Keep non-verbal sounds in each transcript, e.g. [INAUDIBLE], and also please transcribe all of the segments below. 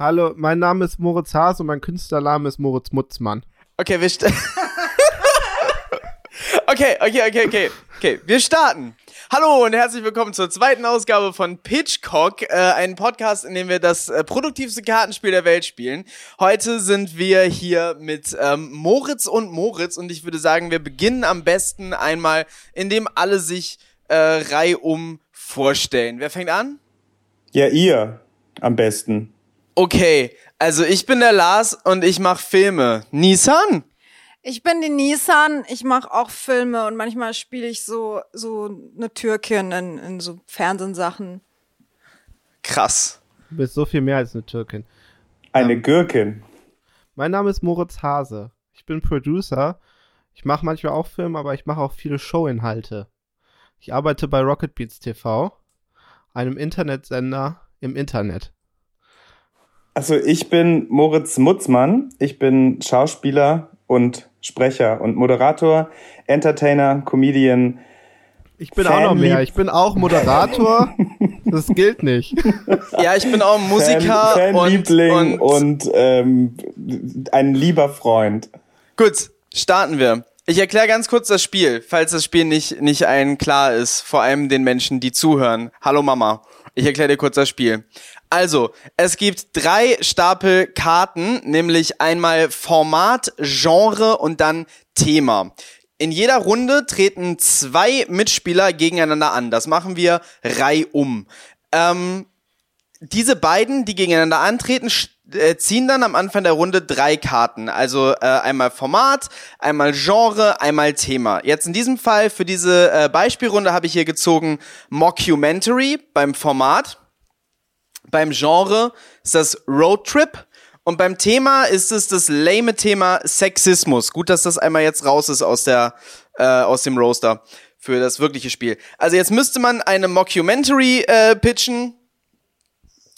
Hallo, mein Name ist Moritz Haas und mein Künstlername ist Moritz Mutzmann. Okay, wir st- [LAUGHS] Okay, okay, okay, okay. Okay, wir starten. Hallo und herzlich willkommen zur zweiten Ausgabe von Pitchcock, äh, ein Podcast, in dem wir das äh, produktivste Kartenspiel der Welt spielen. Heute sind wir hier mit ähm, Moritz und Moritz und ich würde sagen, wir beginnen am besten einmal, indem alle sich äh, reihum vorstellen. Wer fängt an? Ja, ihr am besten. Okay, also ich bin der Lars und ich mache Filme. Nissan? Ich bin die Nissan, ich mache auch Filme und manchmal spiele ich so, so eine Türkin in, in so Fernsehsachen. Krass. Du bist so viel mehr als eine Türkin. Eine Gürkin. Mein Name ist Moritz Hase. Ich bin Producer. Ich mache manchmal auch Filme, aber ich mache auch viele Showinhalte. Ich arbeite bei Rocket Beats TV, einem Internetsender im Internet. Also ich bin Moritz Mutzmann. Ich bin Schauspieler und Sprecher und Moderator, Entertainer, Comedian. Ich bin auch noch mehr. Ich bin auch Moderator. Das gilt nicht. [LAUGHS] Ja, ich bin auch Musiker Fan, und, Fanliebling und, und, ähm, ein lieber Freund. Gut, starten wir. Ich erkläre ganz kurz das Spiel, falls das Spiel nicht, nicht allen klar ist, vor allem den Menschen, die zuhören. Hallo Mama. Ich erkläre dir kurz das Spiel. Also, es gibt drei Stapel Karten, nämlich einmal Format, Genre und dann Thema. In jeder Runde treten zwei Mitspieler gegeneinander an. Das machen wir reihum. Ähm, diese beiden, die gegeneinander antreten, äh, ziehen dann am Anfang der Runde drei Karten. Also äh, einmal Format, einmal Genre, einmal Thema. Jetzt in diesem Fall für diese äh, Beispielrunde habe ich hier gezogen Mockumentary beim Format. Beim Genre ist das Roadtrip. Und beim Thema ist es das lame Thema Sexismus. Gut, dass das einmal jetzt raus ist aus der äh, aus dem Roaster für das wirkliche Spiel. Also jetzt müsste man eine Mockumentary äh, pitchen.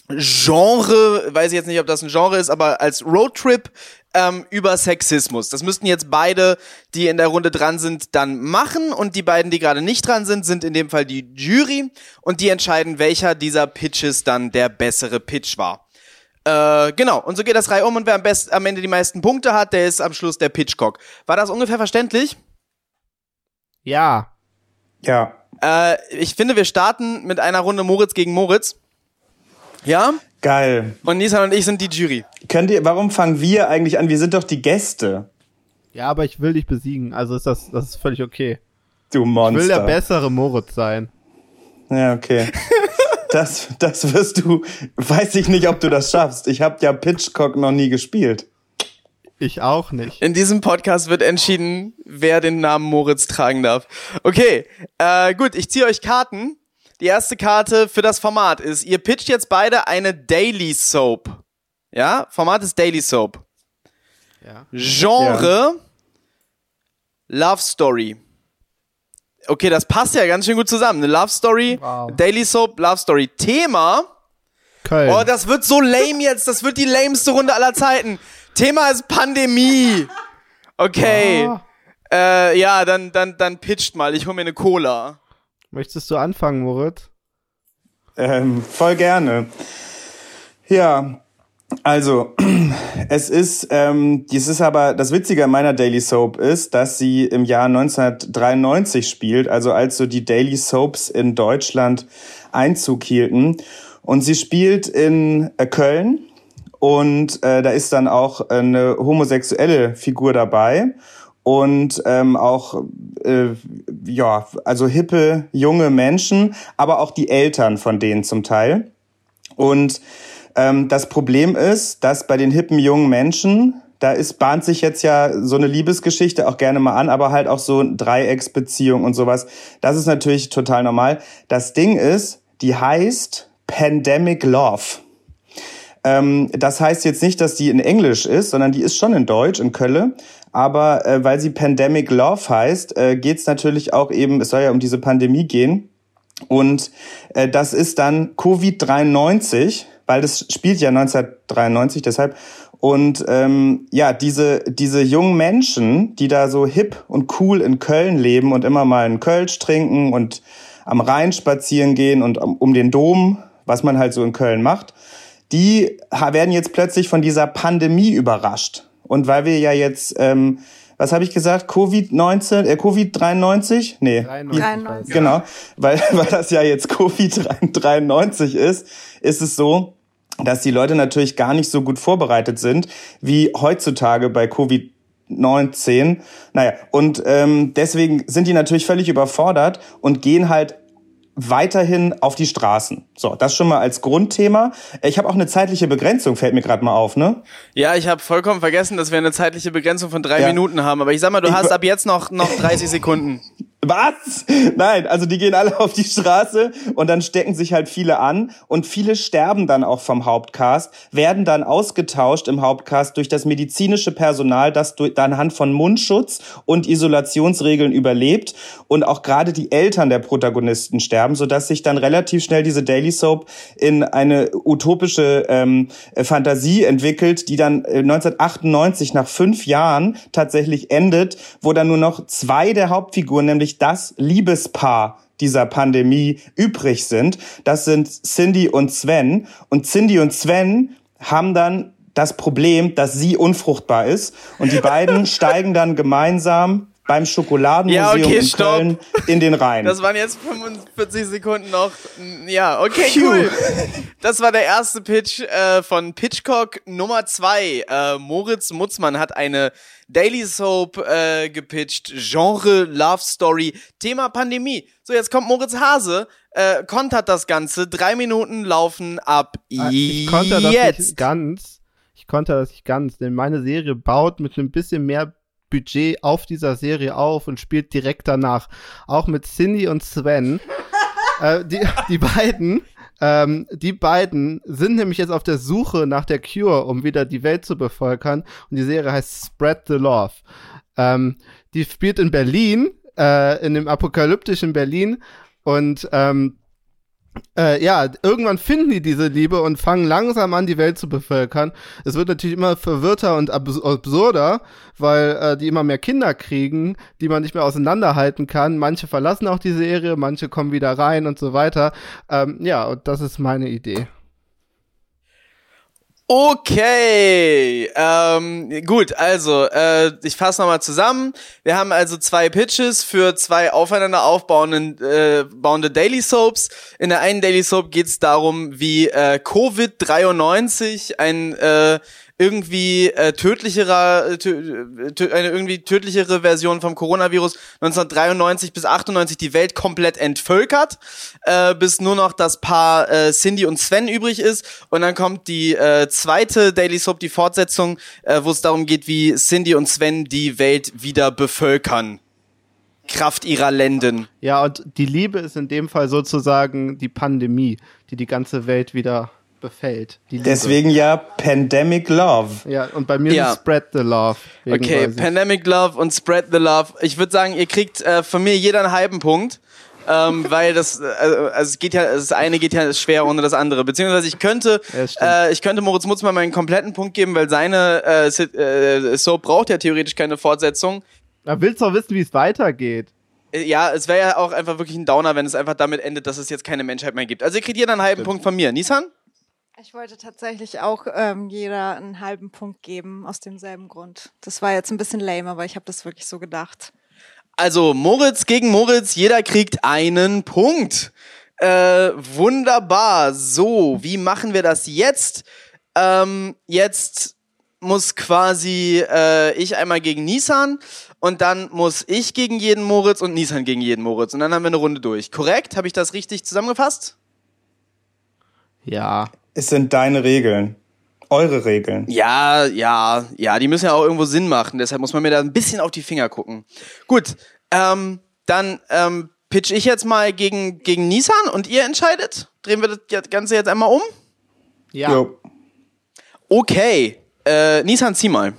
Genre, weiß ich jetzt nicht, ob das ein Genre ist, aber als Roadtrip ähm, über Sexismus. Das müssten jetzt beide, die in der Runde dran sind, dann machen und die beiden, die gerade nicht dran sind, sind in dem Fall die Jury und die entscheiden, welcher dieser Pitches dann der bessere Pitch war. Äh, genau, und so geht das Reihe um und wer am, best, am Ende die meisten Punkte hat, der ist am Schluss der Pitchcock. War das ungefähr verständlich? Ja. Ja. Äh, ich finde, wir starten mit einer Runde Moritz gegen Moritz. Ja? Geil. Und Nissan und ich sind die Jury. Könnt ihr, warum fangen wir eigentlich an? Wir sind doch die Gäste. Ja, aber ich will dich besiegen. Also ist das, das ist völlig okay. Du Ich Monster. will der bessere Moritz sein. Ja, okay. [LAUGHS] Das, das wirst du, weiß ich nicht, ob du das schaffst. Ich habe ja Pitchcock noch nie gespielt. Ich auch nicht. In diesem Podcast wird entschieden, wer den Namen Moritz tragen darf. Okay, äh, gut, ich ziehe euch Karten. Die erste Karte für das Format ist, ihr pitcht jetzt beide eine Daily Soap. Ja, Format ist Daily Soap. Ja. Genre Love Story. Okay, das passt ja ganz schön gut zusammen. Eine Love Story, Wow. Daily Soap, Love Story. Thema Köln. Oh, das wird so lame jetzt. Das wird die lameste Runde aller Zeiten. Thema ist Pandemie. Okay. Ah. Äh, ja, dann, dann, dann pitcht mal. Ich hol mir eine Cola. Möchtest du anfangen, Moritz? Ähm, voll gerne. Ja, also [CLEARS THROAT] es ist, ähm, dies ist aber das Witzige an meiner Daily Soap ist, dass sie im Jahr 1993 spielt, also als so die Daily Soaps in Deutschland Einzug hielten. Und sie spielt in äh, Köln und äh, da ist dann auch eine homosexuelle Figur dabei und ähm, auch äh, ja also hippe junge Menschen, aber auch die Eltern von denen zum Teil. Und ähm, das Problem ist, dass bei den hippen jungen Menschen da ist bahnt sich jetzt ja so eine Liebesgeschichte auch gerne mal an, aber halt auch so Dreiecksbeziehung und sowas. Das ist natürlich total normal. Das Ding ist, die heißt Pandemic Love. Ähm, das heißt jetzt nicht, dass die in Englisch ist, sondern die ist schon in Deutsch, in Kölle. Aber äh, weil sie Pandemic Love heißt, äh, geht es natürlich auch eben, es soll ja um diese Pandemie gehen. Und äh, das ist dann Covid-93, weil das spielt ja 1993 deshalb. Und ähm, ja, diese, diese jungen Menschen, die da so hip und cool in Köln leben und immer mal einen Kölsch trinken und am Rhein spazieren gehen und um, um den Dom, was man halt so in Köln macht, die werden jetzt plötzlich von dieser Pandemie überrascht. Und weil wir ja jetzt, ähm, was habe ich gesagt, Covid-19, äh, Covid-93? Nee. 93. Genau, weil, [LAUGHS] weil das ja jetzt Covid-93 ist, ist es so, dass die Leute natürlich gar nicht so gut vorbereitet sind wie heutzutage bei Covid 19. Naja, und ähm, deswegen sind die natürlich völlig überfordert und gehen halt weiterhin auf die Straßen. So, das schon mal als Grundthema. Ich habe auch eine zeitliche Begrenzung, fällt mir gerade mal auf, ne? Ja, ich habe vollkommen vergessen, dass wir eine zeitliche Begrenzung von drei Ja. Minuten haben. Aber ich sag mal, du Ich hast ab jetzt noch, noch 30 Sekunden. [LAUGHS] Was? Nein, also die gehen alle [LAUGHS] auf die Straße und dann stecken sich halt viele an und viele sterben dann auch vom Hauptcast, werden dann ausgetauscht im Hauptcast durch das medizinische Personal, das durch, anhand von Mundschutz und Isolationsregeln überlebt und auch gerade die Eltern der Protagonisten sterben, sodass sich dann relativ schnell diese Daily Soap in eine utopische ähm, äh, Fantasie entwickelt, die dann äh, 1998 nach fünf Jahren tatsächlich endet, wo dann nur noch zwei der Hauptfiguren, nämlich das Liebespaar dieser Pandemie übrig sind. Das sind Cindy und Sven. Und Cindy und Sven haben dann das Problem, dass sie unfruchtbar ist. Und die beiden [LAUGHS] steigen dann gemeinsam beim Schokoladenmuseum Ja, okay, in stopp. Köln in den Rhein. Das waren jetzt 45 Sekunden noch. Ja, okay, Phew. cool. Das war der erste Pitch äh, von Pitchcock Nummer zwei. Äh, Moritz Mutzmann hat eine Daily Soap äh, gepitcht, Genre Love Story, Thema Pandemie. So, jetzt kommt Moritz Hase, äh, kontert das Ganze. Drei Minuten laufen ab Ah, Ich konnte das jetzt. nicht ganz. Ich konnte das nicht ganz, denn meine Serie baut mit einem bisschen mehr Budget auf dieser Serie auf und spielt direkt danach. Auch mit Cindy und Sven. [LAUGHS] äh, die, die beiden, ähm, die beiden sind nämlich jetzt auf der Suche nach der Cure, um wieder die Welt zu bevölkern. Und die Serie heißt Spread the Love. Ähm, die spielt in Berlin, äh, in dem apokalyptischen Berlin. Und ähm, äh, ja, irgendwann finden die diese Liebe und fangen langsam an, die Welt zu bevölkern. Es wird natürlich immer verwirrter und abs absurder, weil äh, die immer mehr Kinder kriegen, die man nicht mehr auseinanderhalten kann. Manche verlassen auch die Serie, manche kommen wieder rein und so weiter. Ähm, ja, und das ist meine Idee. Okay, ähm, gut, also äh, ich fasse nochmal zusammen. Wir haben also zwei Pitches für zwei aufeinander aufbauende äh, Daily Soaps. In der einen Daily Soap geht es darum, wie äh, Covid-93 ein äh, irgendwie äh, tödlicherer, äh, tö tö eine irgendwie tödlichere Version vom Coronavirus 1993 bis 98 die Welt komplett entvölkert, äh, bis nur noch das Paar äh, Cindy und Sven übrig ist. Und dann kommt die äh, zweite Daily Soap, die Fortsetzung, äh, wo es darum geht, wie Cindy und Sven die Welt wieder bevölkern. Kraft ihrer Lenden. Ja, und die Liebe ist in dem Fall sozusagen die Pandemie, die die ganze Welt wieder befällt. Deswegen ja Pandemic Love. Ja, und bei mir Ja. ist Spread the Love. Okay. Pandemic Love und Spread the Love. Ich würde sagen, ihr kriegt äh, von mir jeder einen halben Punkt. ähm, [LAUGHS] weil das, äh, also es geht ja, das eine geht ja schwer ohne das andere. Beziehungsweise ich könnte, Ja, stimmt. äh, ich könnte Moritz Mutz mal meinen kompletten Punkt geben, weil seine äh, Sit- äh, Soap braucht ja theoretisch keine Fortsetzung. Da willst du doch wissen, wie es weitergeht. Äh, Ja, es wäre ja auch einfach wirklich ein Downer, wenn es einfach damit endet, dass es jetzt keine Menschheit mehr gibt. Also ihr kriegt jeder einen halben Punkt von mir. Nissan? Ich wollte tatsächlich auch ähm, jeder einen halben Punkt geben, aus demselben Grund. Das war jetzt ein bisschen lame, aber ich habe das wirklich so gedacht. Also Moritz gegen Moritz, jeder kriegt einen Punkt. Äh, wunderbar. So, wie machen wir das jetzt? Ähm, jetzt muss quasi äh, ich einmal gegen Nissan und dann muss ich gegen jeden Moritz und Nissan gegen jeden Moritz. Und dann haben wir eine Runde durch. Korrekt? Habe ich das richtig zusammengefasst? Ja. Es sind deine Regeln. Eure Regeln. Ja, ja, ja, die müssen ja auch irgendwo Sinn machen. Deshalb muss man mir da ein bisschen auf die Finger gucken. Gut, ähm, dann ähm, pitch ich jetzt mal gegen, gegen Nissan und ihr entscheidet. Drehen wir das Ganze jetzt einmal um? Ja. Jo. Okay, äh, Nissan, zieh mal.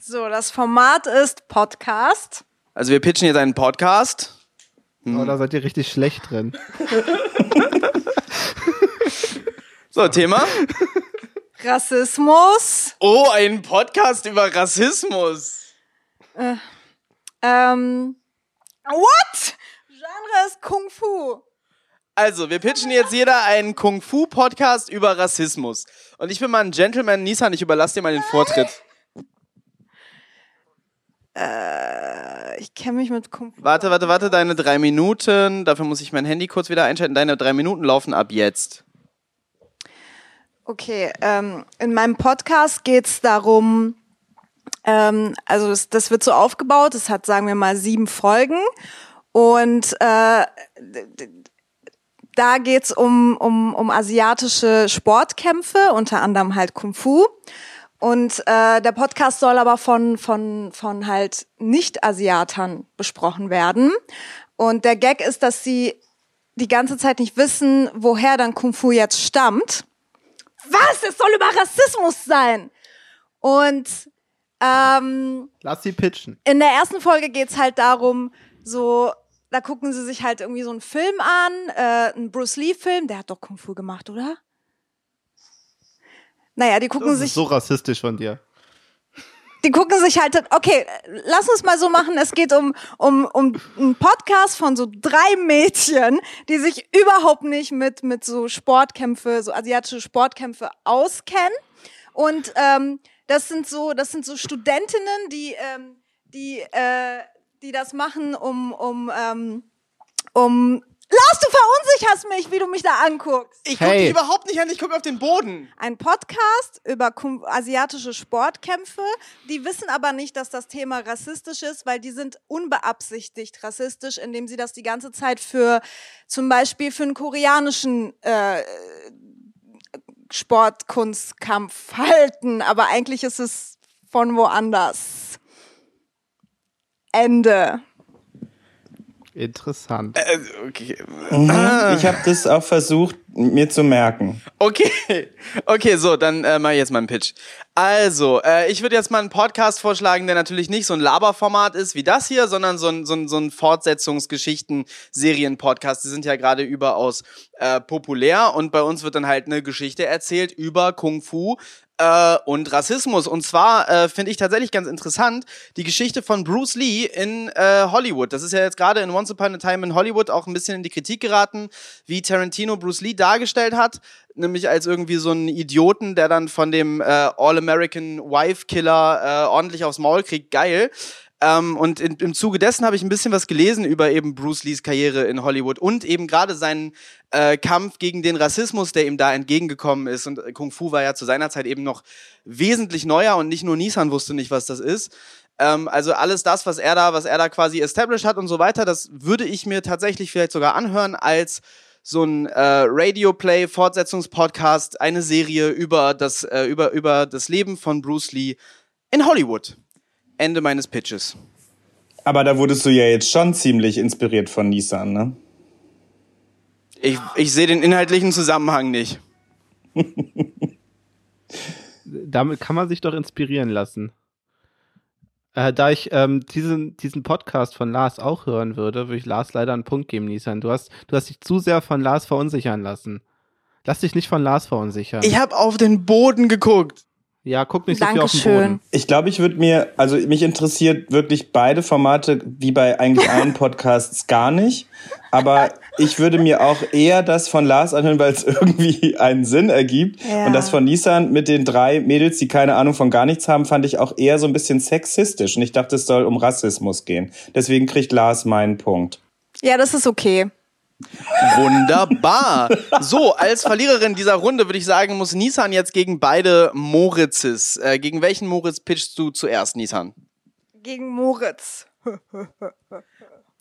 So, das Format ist Podcast. Also wir pitchen jetzt einen Podcast. Oh, da seid ihr richtig schlecht drin. [LAUGHS] So, Thema. Rassismus. Oh, ein Podcast über Rassismus. Ähm, what? Genre ist Kung Fu. Also, wir pitchen jetzt jeder einen Kung-Fu-Podcast über Rassismus. Und ich bin mal ein Gentleman, Nissan, ich überlasse dir mal den Vortritt. Äh, ich kenne mich mit Kung Fu. Warte, warte, warte, deine drei Minuten. Dafür muss ich mein Handy kurz wieder einschalten. Deine drei Minuten laufen ab jetzt. Okay, ähm, in meinem Podcast geht's darum, ähm, also das, das wird so aufgebaut, es hat, sagen wir mal, sieben Folgen und äh, da geht's um, um, um asiatische Sportkämpfe, unter anderem halt Kung Fu. Und äh, der Podcast soll aber von, von, von halt Nicht-Asiatern besprochen werden. Und der Gag ist, dass sie die ganze Zeit nicht wissen, woher dann Kung Fu jetzt stammt. Was? Es soll über Rassismus sein. Und ähm, Lass sie pitchen. in der ersten Folge geht's halt darum, so, da gucken sie sich halt irgendwie so einen Film an, äh, einen Bruce Lee-Film, der hat doch Kung Fu gemacht, oder? Naja, die gucken Das sich ist so rassistisch von dir. Die gucken sich halt, okay, lass uns mal so machen, es geht um, um, um einen Podcast von so drei Mädchen, die sich überhaupt nicht mit, mit so Sportkämpfe, so asiatische Sportkämpfe auskennen. Und ähm, das sind so, das sind so Studentinnen, die, ähm, die, äh, die das machen, um, um, ähm, um Lars, du verunsicherst mich, wie du mich da anguckst. Ich gucke Hey. dich überhaupt nicht an, ich gucke auf den Boden. Ein Podcast über asiatische Sportkämpfe. Die wissen aber nicht, dass das Thema rassistisch ist, weil die sind unbeabsichtigt rassistisch, indem sie das die ganze Zeit für zum Beispiel für einen koreanischen äh, Sportkunstkampf halten. Aber eigentlich ist es von woanders. Ende. Interessant. Äh, okay. Ich habe das auch versucht, mir zu merken. Okay, [LAUGHS] okay, so, dann äh, mache ich jetzt mal einen Pitch. Also, äh, ich würde jetzt mal einen Podcast vorschlagen, der natürlich nicht so ein Laberformat ist wie das hier, sondern so ein, so ein, so ein Fortsetzungsgeschichten-Serien-Podcast. Die sind ja gerade überaus äh, populär und bei uns wird dann halt eine Geschichte erzählt über Kung Fu äh, und Rassismus. Und zwar äh, finde ich tatsächlich ganz interessant die Geschichte von Bruce Lee in äh, Hollywood. Das ist ja jetzt gerade in Once Upon a Time in Hollywood auch ein bisschen in die Kritik geraten, wie Tarantino Bruce Lee dargestellt hat, nämlich als irgendwie so einen Idioten, der dann von dem äh, All-American Wife Killer äh, ordentlich aufs Maul kriegt. Geil. Ähm, und in, im Zuge dessen habe ich ein bisschen was gelesen über eben Bruce Lees Karriere in Hollywood und eben gerade seinen äh, Kampf gegen den Rassismus, der ihm da entgegengekommen ist. Und äh, Kung Fu war ja zu seiner Zeit eben noch wesentlich neuer und nicht nur Nissan wusste nicht, was das ist. Ähm, also alles das, was er da, was er da quasi established hat und so weiter, das würde ich mir tatsächlich vielleicht sogar anhören als so ein äh, Radio-Play, Fortsetzungspodcast, eine Serie über das, äh, über, über das Leben von Bruce Lee in Hollywood. Ende meines Pitches. Aber da wurdest du ja jetzt schon ziemlich inspiriert von Nissan, ne? Ich, ich sehe den inhaltlichen Zusammenhang nicht. Damit kann man sich doch inspirieren lassen. Äh, da ich ähm, diesen, diesen Podcast von Lars auch hören würde, würde ich Lars leider einen Punkt geben, Nisan. Du hast, du hast dich zu sehr von Lars verunsichern lassen. Lass dich nicht von Lars verunsichern. Ich habe auf den Boden geguckt. Ja, guck nicht so viel auf den Dankeschön. Boden. Ich glaube, ich würde mir, also mich interessiert wirklich beide Formate, wie bei eigentlich [LAUGHS] allen Podcasts, gar nicht. Aber ich würde mir auch eher das von Lars anhören, weil es irgendwie einen Sinn ergibt. Ja. Und das von Nissan mit den drei Mädels, die keine Ahnung von gar nichts haben, fand ich auch eher so ein bisschen sexistisch. Und ich dachte, es soll um Rassismus gehen. Deswegen kriegt Lars meinen Punkt. Ja, das ist okay. Wunderbar. So, als Verliererin dieser Runde würde ich sagen, muss Nissan jetzt gegen beide Moritzes. Äh, gegen welchen Moritz pitchst du zuerst, Nissan? Gegen Moritz.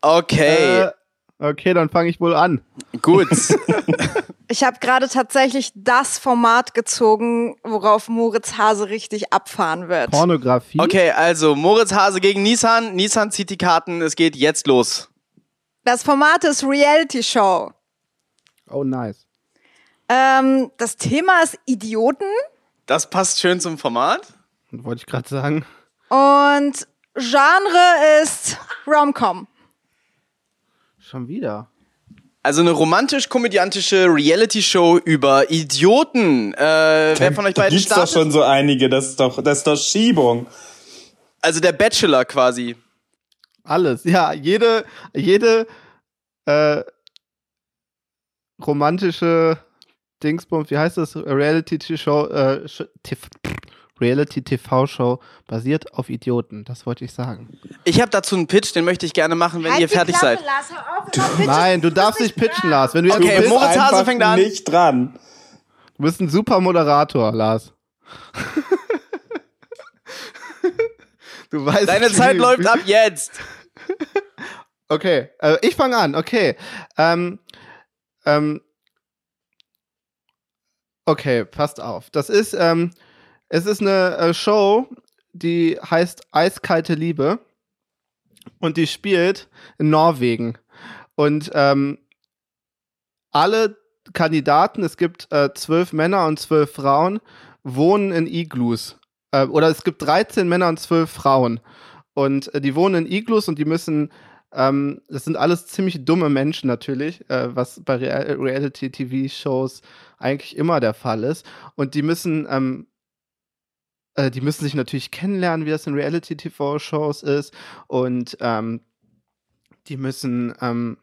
Okay, Äh, okay, dann fange ich wohl an. gut. [LAUGHS] Ich habe gerade tatsächlich das Format gezogen, worauf Moritz Hase richtig abfahren wird. Pornografie. Okay, also Moritz Hase gegen Nissan. Nissan zieht die Karten. Es geht jetzt los. Das Format ist Reality Show. Oh, nice. Ähm, das Thema ist Idioten Das passt schön zum Format. Wollte ich gerade sagen. und Genre ist Romcom. Schon wieder. Also eine romantisch-komödiantische Reality-Show über Idioten. Äh, wer von euch da beiden gibt's doch startet? schon so einige, das ist doch, das ist doch Schiebung. Also der Bachelor quasi. Alles. Ja, jede, jede, äh, romantische Dingsbums, wie heißt das? Reality-Show, äh, Reality-TV-Show basiert auf Idioten. Das wollte ich sagen. Ich habe dazu einen Pitch, den möchte ich gerne machen, wenn halt ihr fertig Klappe, seid. Lars, hör auf, auf, Nein, du darfst nicht pitchen, Lars. Wenn du Okay, du bist, Moritz Hase fängt an. nicht dran. du bist ein super Moderator, Lars. [LAUGHS] du weißt, Deine Zeit läuft ab jetzt. [LAUGHS] Okay, äh, ich fange an. Okay. Ähm, ähm, okay, passt auf. Das ist, ähm, es ist eine äh, Show, die heißt Eiskalte Liebe und die spielt in Norwegen. Und ähm, alle Kandidaten, es gibt äh, zwölf Männer und zwölf Frauen, wohnen in Iglus. Äh, oder es gibt 13 Männer und zwölf Frauen. Und äh, die wohnen in Iglus und die müssen ähm, das sind alles ziemlich dumme Menschen natürlich, äh, was bei Real Reality-TV-Shows eigentlich immer der Fall ist. Und die müssen, ähm, äh, die müssen sich natürlich kennenlernen, wie das in Reality-TV-Shows ist. Und ähm, die müssen, ähm,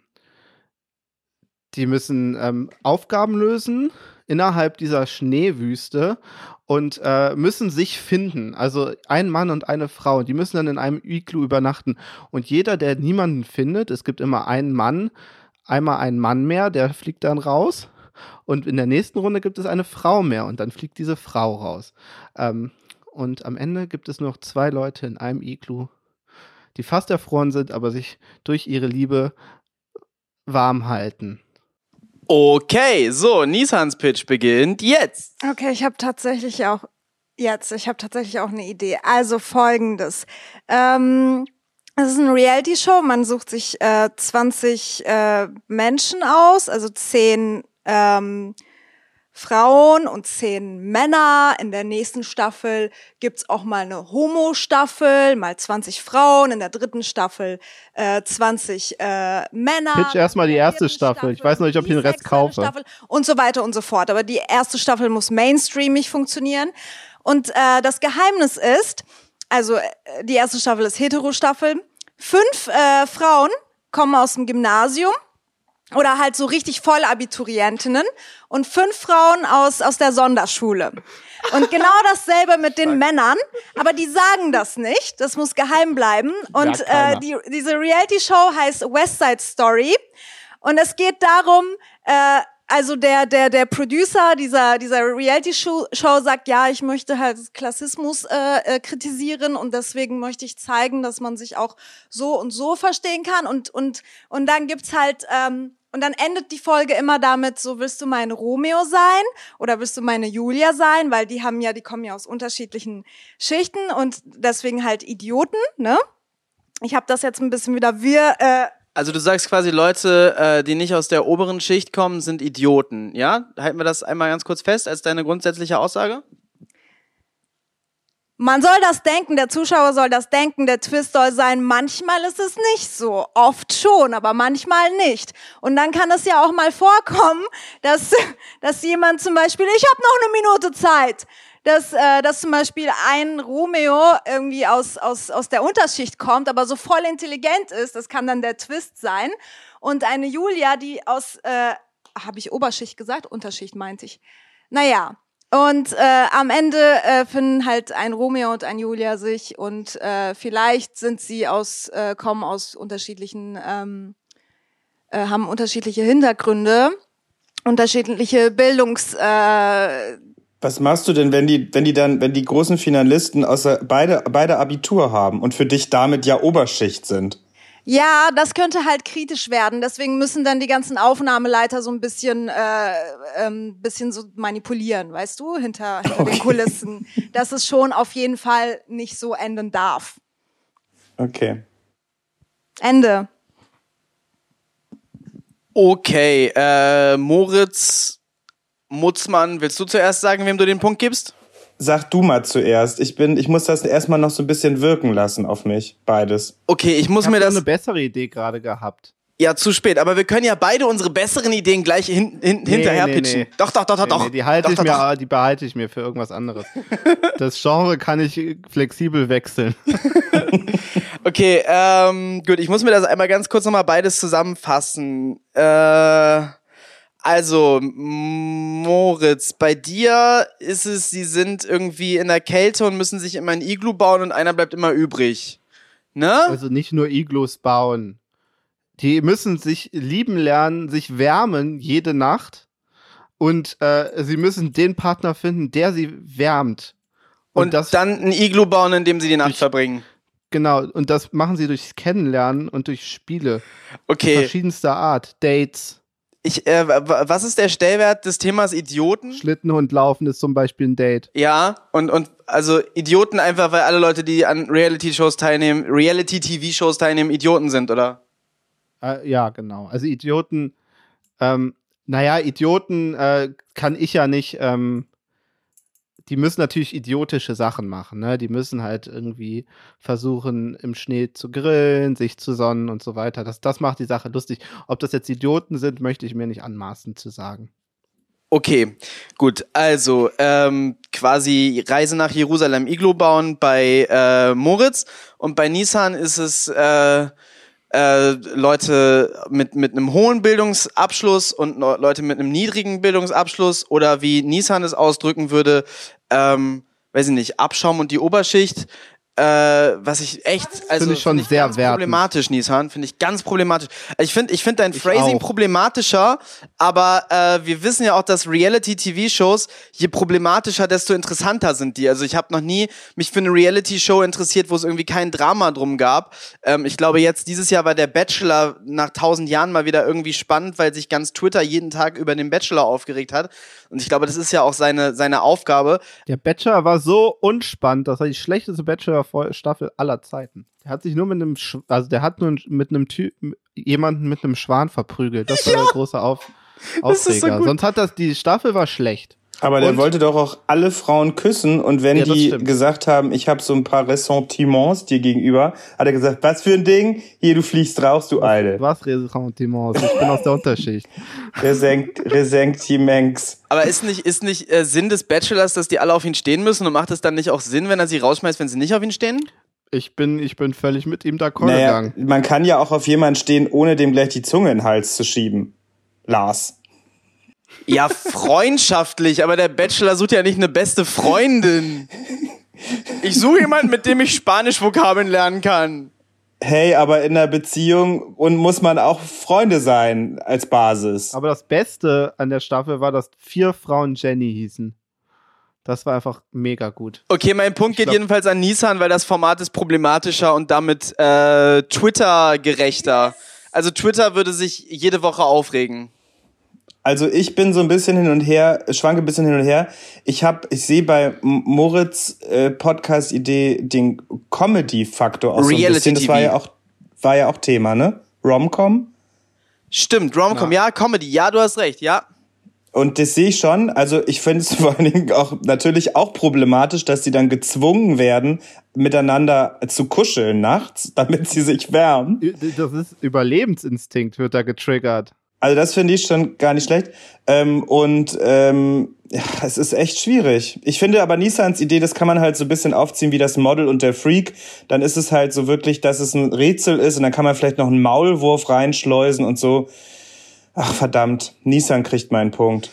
die müssen ähm, Aufgaben lösen innerhalb dieser Schneewüste und äh, müssen sich finden. Also ein Mann und eine Frau. Die müssen dann in einem Iglu übernachten. Und jeder, der niemanden findet, es gibt immer einen Mann, einmal einen Mann mehr, der fliegt dann raus. Und in der nächsten Runde gibt es eine Frau mehr und dann fliegt diese Frau raus. Ähm, und am Ende gibt es nur noch zwei Leute in einem Iglu, die fast erfroren sind, aber sich durch ihre Liebe warm halten. Okay, so, Nissans Pitch beginnt jetzt. Okay, ich habe tatsächlich auch jetzt, ich habe tatsächlich auch eine Idee. Also folgendes. Ähm, es ist eine Reality-Show, man sucht sich äh, 20 äh, Menschen aus, also 10 ähm, Frauen und 10 Männer. In der nächsten Staffel gibt's auch mal eine Homo-Staffel, mal 20 Frauen. In der dritten Staffel äh, 20 äh, Männer. Pitch erstmal die erste vierten Staffel. Ich weiß noch nicht, ob ich den Rest kaufe. Staffel und so weiter und so fort. Aber die erste Staffel muss mainstreamig funktionieren. Und äh, das Geheimnis ist, also äh, die erste Staffel ist Hetero-Staffel. Fünf äh, Frauen kommen aus dem Gymnasium oder halt so richtig voll Abiturientinnen und fünf Frauen aus, aus der Sonderschule. Und genau [LAUGHS] dasselbe mit den Männern, aber die sagen das nicht, das muss geheim bleiben. Und äh, die, diese Reality-Show heißt West Side Story und es geht darum, äh, also der, der, der Producer dieser, dieser Reality-Show Show sagt, ja, ich möchte halt Klassismus äh, äh, kritisieren und deswegen möchte ich zeigen, dass man sich auch so und so verstehen kann. Und, und, und dann gibt's halt, ähm, und dann endet die Folge immer damit, so willst du mein Romeo sein oder willst du meine Julia sein, weil die haben ja, die kommen ja aus unterschiedlichen Schichten und deswegen halt Idioten, ne? Ich habe das jetzt ein bisschen wieder wir äh, Also du sagst quasi, Leute, äh, die nicht aus der oberen Schicht kommen, sind Idioten, ja? Halten wir das einmal ganz kurz fest als deine grundsätzliche Aussage? Man soll das denken, der Zuschauer soll das denken, der Twist soll sein, manchmal ist es nicht so, oft schon, aber manchmal nicht. Und dann kann es ja auch mal vorkommen, dass, [LAUGHS] dass jemand zum Beispiel, ich habe noch eine Minute Zeit, dass, äh, dass zum Beispiel ein Romeo irgendwie aus, aus, aus der Unterschicht kommt, aber so voll intelligent ist, das kann dann der Twist sein. Und eine Julia, die aus, äh, habe ich Oberschicht gesagt? Unterschicht meinte ich. Naja, und äh, am Ende äh, finden halt ein Romeo und ein Julia sich und äh, vielleicht sind sie aus, äh, kommen aus unterschiedlichen, ähm, äh, haben unterschiedliche Hintergründe, unterschiedliche Bildungs, äh, Was machst du denn, wenn die, wenn die dann, wenn die großen Finalisten außer beide, beide Abitur haben und für dich damit ja Oberschicht sind? Ja, das könnte halt kritisch werden. Deswegen müssen dann die ganzen Aufnahmeleiter so ein bisschen, äh, ähm, bisschen so manipulieren, weißt du, hinter, hinter den Kulissen, dass es schon auf jeden Fall nicht so enden darf. Okay. Ende. Okay, äh, Moritz Mutzmann, willst du zuerst sagen, wem du den Punkt gibst? Sag du mal zuerst. Ich bin, ich muss das erstmal noch so ein bisschen wirken lassen auf mich, beides. Okay, ich muss Ich mir habe das. eine bessere Idee gerade gehabt. Ja, zu spät, aber wir können ja beide unsere besseren Ideen gleich hin, hin, Nee, hinterher nee, pitchen. nee. Doch, doch, doch, doch, Nee, doch. nee, die halte doch, ich doch, mir, doch. die behalte ich mir für irgendwas anderes. [LAUGHS] das Genre kann ich flexibel wechseln. [LAUGHS] Okay, ähm, gut, ich muss mir das einmal ganz kurz nochmal beides zusammenfassen. Äh, also, Moritz, bei dir ist es, sie sind irgendwie in der Kälte und müssen sich immer ein Iglu bauen und einer bleibt immer übrig. Ne? Also nicht nur Iglus bauen. Die müssen sich lieben lernen, sich wärmen jede Nacht. Und äh, sie müssen den Partner finden, der sie wärmt. Und, das, dann ein Iglu bauen, in dem sie die Nacht verbringen. genau, und das machen sie durchs Kennenlernen und durch Spiele Okay. verschiedenster Art. Dates, Ich, äh, was ist der Stellwert des Themas Idioten? Schlittenhund laufen ist zum Beispiel ein Date. Ja, und, und also Idioten einfach, weil alle Leute, die an Reality-Shows teilnehmen, Reality-TV-Shows teilnehmen, Idioten sind, oder? Äh, ja, genau. Also Idioten, ähm, naja, Idioten äh, kann ich ja nicht, ähm, die müssen natürlich idiotische Sachen machen, ne? Die müssen halt irgendwie versuchen, im Schnee zu grillen, sich zu sonnen und so weiter. Das, das macht die Sache lustig. Ob das jetzt Idioten sind, möchte ich mir nicht anmaßen zu sagen. Okay, gut. Also ähm, quasi Reise nach Jerusalem Iglo bauen bei äh, Moritz und bei Nissan ist es äh, äh, Leute mit mit einem hohen Bildungsabschluss und Leute mit einem niedrigen Bildungsabschluss oder wie Nissan es ausdrücken würde, ähm, weiß ich nicht, Abschaum und die Oberschicht. Äh, was ich echt, also ich schon find sehr ganz wertend. problematisch, Nissan, finde ich ganz problematisch. Ich finde, ich finde dein Phrasing auch. problematischer, aber äh, wir wissen ja auch, dass Reality-TV-Shows, je problematischer, desto interessanter sind die. Also ich habe noch nie mich für eine Reality-Show interessiert, wo es irgendwie kein Drama drum gab. Ähm, ich glaube jetzt, dieses Jahr war der Bachelor nach tausend Jahren mal wieder irgendwie spannend, weil sich ganz Twitter jeden Tag über den Bachelor aufgeregt hat. Und ich glaube, das ist ja auch seine, seine Aufgabe. Der Bachelor war so unspannend, das war die schlechteste Bachelor-Staffel aller Zeiten. Der hat sich nur mit einem, Sch also der hat nur mit einem Typ, jemanden mit einem Schwan verprügelt. Das war der große Auf so Aufreger. gut. Sonst hat das, die Staffel war schlecht. Aber der Und- wollte doch auch alle Frauen küssen und wenn Ja, die stimmt. gesagt haben, ich habe so ein paar Ressentiments dir gegenüber, hat er gesagt, was für ein Ding? Hier, du fliegst raus, du Alte. Was Ressentiments? Ich bin aus der Unterschicht. [LAUGHS] Resenkt, Resentiments. Aber ist nicht, ist nicht äh, Sinn des Bachelors, dass die alle auf ihn stehen müssen und macht es dann nicht auch Sinn, wenn er sie rausschmeißt, wenn sie nicht auf ihn stehen? Ich bin, ich bin völlig mit ihm d'accord Naja, gegangen. man kann ja auch auf jemanden stehen, ohne dem gleich die Zunge in den Hals zu schieben. Lars. Ja, freundschaftlich, aber der Bachelor sucht ja nicht eine beste Freundin. Ich suche jemanden, mit dem ich Spanisch-Vokabeln lernen kann. Hey, aber in einer Beziehung und muss man auch Freunde sein als Basis. Aber das Beste an der Staffel war, dass vier Frauen Jenny hießen. Das war einfach mega gut. Okay, mein Punkt geht jedenfalls an Nissan, weil das Format ist problematischer und damit äh, Twitter-gerechter. Also Twitter würde sich jede Woche aufregen. Also ich bin so ein bisschen hin und her, schwanke ein bisschen hin und her. Ich habe, ich sehe bei Moritz äh, Podcast-Idee den Comedy-Faktor auch so ein Reality bisschen. Das TV. war ja auch, war ja auch Thema, ne? Romcom. Stimmt, Romcom, ja, Comedy, ja, du hast recht, ja. Und das sehe ich schon. Also ich finde es [LAUGHS] vor allen Dingen auch natürlich auch problematisch, dass sie dann gezwungen werden, miteinander zu kuscheln nachts, [LAUGHS] damit sie sich wärmen. Das ist Überlebensinstinkt, wird da getriggert. Also das finde ich schon gar nicht schlecht. Ähm, und ähm, ja, es ist echt schwierig. Ich finde aber Nissans Idee, das kann man halt so ein bisschen aufziehen wie das Model und der Freak. Dann ist es halt so wirklich, dass es ein Rätsel ist und dann kann man vielleicht noch einen Maulwurf reinschleusen und so. Ach verdammt, Nissan kriegt meinen Punkt.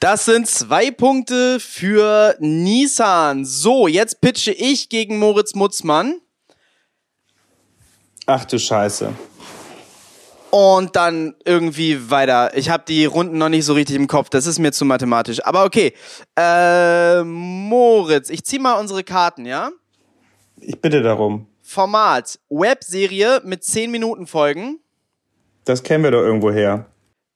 Das sind zwei Punkte für Nissan. So, jetzt pitche ich gegen Moritz Mutzmann. Ach du Scheiße. Und dann irgendwie weiter. Ich habe die Runden noch nicht so richtig im Kopf, das ist mir zu mathematisch. Aber okay. Äh, Moritz, ich zieh mal unsere Karten, ja? Ich bitte darum. Format, Webserie mit 10 Minuten Folgen. Das kennen wir doch irgendwo her.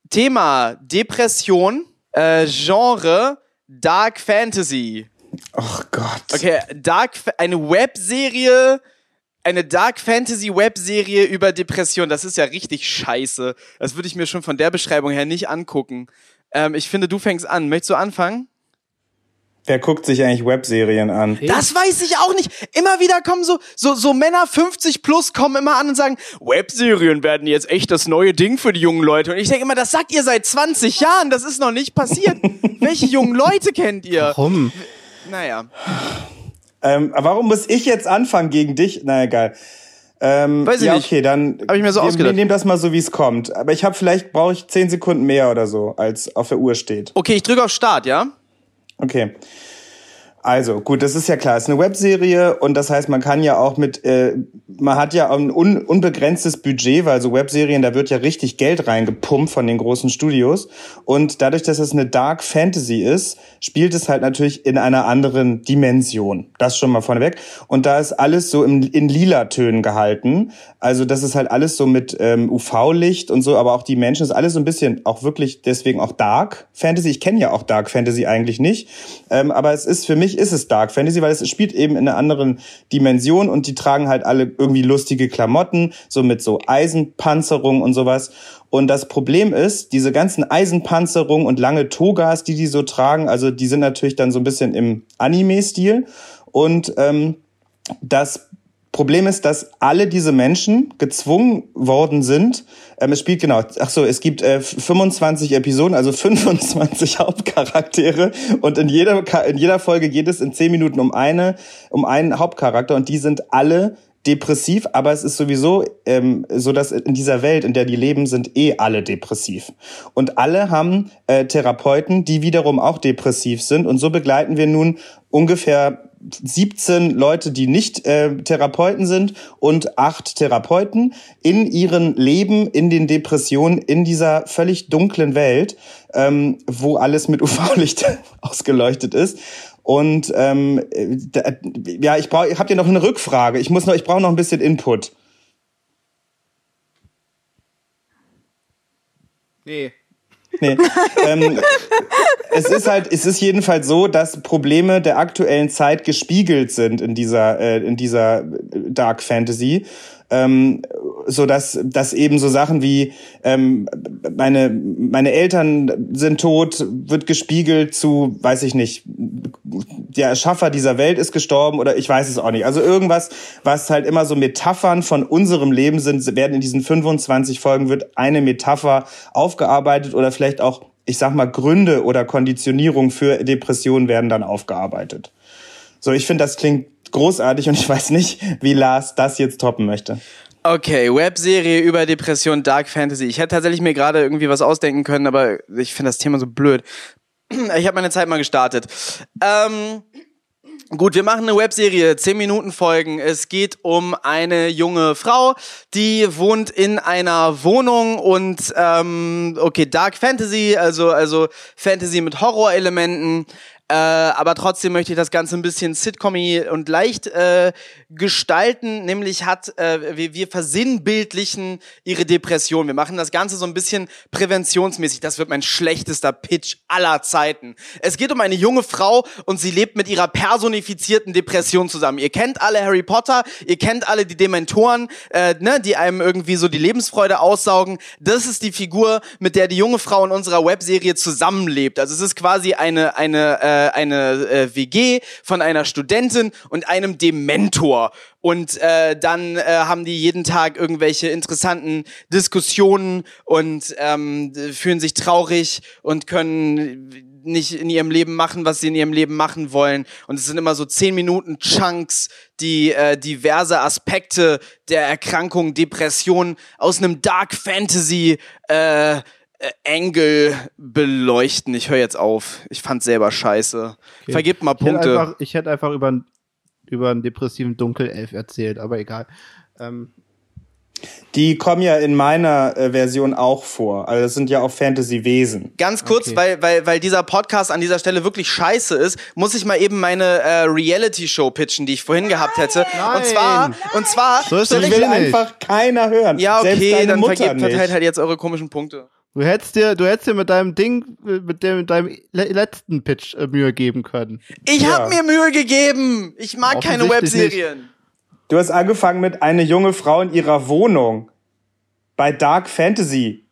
Thema, Depression. Äh, Genre, Dark Fantasy. Ach Gott. Okay, Dark, eine Webserie, eine Dark Fantasy Webserie über Depression. Das ist ja richtig scheiße. Das würde ich mir schon von der Beschreibung her nicht angucken. Ähm, ich finde, du fängst an. Möchtest du anfangen? Wer guckt sich eigentlich Webserien an? Das weiß ich auch nicht. Immer wieder kommen so, so, so Männer 50 plus kommen immer an und sagen, Webserien werden jetzt echt das neue Ding für die jungen Leute. Und ich denke immer, das sagt ihr seit 20 Jahren. Das ist noch nicht passiert. [LAUGHS] Welche jungen Leute kennt ihr? Warum? Naja. Ähm, warum muss ich jetzt anfangen gegen dich? Na egal. Ähm, Weiß ich ja, nicht. okay, dann Hab ich mir so wir, ausgedacht. wir nehmen das mal so, wie es kommt. Aber ich habe vielleicht brauche ich zehn Sekunden mehr oder so, als auf der Uhr steht. Okay, ich drücke auf Start, ja? Okay. Also, gut, das ist ja klar. Es ist eine Webserie und das heißt, man kann ja auch mit, äh, man hat ja ein un unbegrenztes Budget, weil so Webserien, da wird ja richtig Geld reingepumpt von den großen Studios. Und dadurch, dass es eine Dark Fantasy ist, spielt es halt natürlich in einer anderen Dimension. Das schon mal vorneweg. Und da ist alles so in, in lila Tönen gehalten. Also das ist halt alles so mit ähm, UV-Licht und so, aber auch die Menschen ist alles so ein bisschen auch wirklich deswegen auch Dark Fantasy. Ich kenne ja auch Dark Fantasy eigentlich nicht, ähm, aber es ist für mich ist es Dark Fantasy, weil es spielt eben in einer anderen Dimension und die tragen halt alle irgendwie lustige Klamotten, so mit so Eisenpanzerung und sowas. Und das Problem ist, diese ganzen Eisenpanzerungen und lange Togas, die die so tragen, also die sind natürlich dann so ein bisschen im Anime-Stil und ähm, das Problem ist, dass alle diese Menschen gezwungen worden sind. Ähm, es spielt genau, ach so, es gibt äh, 25 Episoden, also 25 [LAUGHS] Hauptcharaktere und in jeder in jeder Folge geht es in 10 Minuten um eine um einen Hauptcharakter und die sind alle depressiv, aber es ist sowieso ähm, so, dass in dieser Welt, in der die leben, sind eh alle depressiv. Und alle haben äh, Therapeuten, die wiederum auch depressiv sind. Und so begleiten wir nun ungefähr 17 Leute, die nicht äh, Therapeuten sind und acht Therapeuten in ihren Leben, in den Depressionen, in dieser völlig dunklen Welt, ähm, wo alles mit UV-Licht [LAUGHS] ausgeleuchtet ist. Und ähm, da, ja, ich brauche, habt ihr noch eine Rückfrage? Ich muss noch, ich brauche noch ein bisschen Input. Nee. Nee. [LAUGHS] ähm, es ist halt, es ist jedenfalls so, dass Probleme der aktuellen Zeit gespiegelt sind in dieser, äh, in dieser Dark Fantasy. Ähm, so dass, dass eben so Sachen wie ähm, meine meine Eltern sind tot wird gespiegelt zu weiß ich nicht der Erschaffer dieser Welt ist gestorben oder ich weiß es auch nicht. Also irgendwas was halt immer so Metaphern von unserem Leben sind werden in diesen 25 Folgen wird eine Metapher aufgearbeitet oder vielleicht auch ich sag mal Gründe oder Konditionierung für Depressionen werden dann aufgearbeitet so ich finde das klingt großartig und ich weiß nicht, wie Lars das jetzt toppen möchte. Okay, Webserie über Depression, Dark Fantasy. Ich hätte tatsächlich mir gerade irgendwie was ausdenken können, aber ich finde das Thema so blöd. [CLEARS THROAT] Ich habe meine Zeit mal gestartet. Ähm, Gut, wir machen eine Webserie, 10 Minuten Folgen. Es geht um eine junge Frau, die wohnt in einer Wohnung und ähm, okay, Dark Fantasy, also also Fantasy mit Horrorelementen. Äh, aber trotzdem möchte ich das Ganze ein bisschen sitcommy und leicht äh, gestalten. Nämlich hat äh, wir, wir versinnbildlichen ihre Depression. Wir machen das Ganze so ein bisschen präventionsmäßig. Das wird mein schlechtester Pitch aller Zeiten. Es geht um eine junge Frau und sie lebt mit ihrer personifizierten Depression zusammen. Ihr kennt alle Harry Potter, ihr kennt alle die Dementoren, äh, ne, die einem irgendwie so die Lebensfreude aussaugen. Das ist die Figur, mit der die junge Frau in unserer Webserie zusammenlebt. Also es ist quasi eine eine äh, eine äh, WG von einer Studentin und einem Dementor. Und äh, dann äh, haben die jeden Tag irgendwelche interessanten Diskussionen und ähm, fühlen sich traurig und können nicht in ihrem Leben machen, was sie in ihrem Leben machen wollen. Und es sind immer so zehn Minuten Chunks, die äh, diverse Aspekte der Erkrankung, Depression aus einem Dark Fantasy äh, äh, Angle beleuchten. Ich höre jetzt auf. Ich fand's selber scheiße. Okay. Vergebt mal Ich hätte Punkte. einfach, ich hätte einfach über, einen- über einen depressiven Dunkelelf erzählt, aber egal. Ähm, Die kommen ja in meiner äh, Version auch vor. Also das sind ja auch Fantasy-Wesen. Ganz kurz, Okay. weil, weil, weil dieser Podcast an dieser Stelle wirklich scheiße ist, muss ich mal eben meine äh, Reality-Show pitchen, die ich vorhin gehabt hätte. Und zwar, und zwar, So ist das will nicht. einfach keiner hören. ja, Selbst okay, deine dann Mutter vergebt, verteilt halt jetzt eure komischen Punkte. Du hättest dir, du hättest dir mit deinem Ding, mit dem, mit deinem le letzten Pitch äh, Mühe geben können. Ich Ja. hab mir Mühe gegeben. Ich mag keine Webserien. Du hast angefangen mit eine junge Frau in ihrer Wohnung. Bei Dark Fantasy.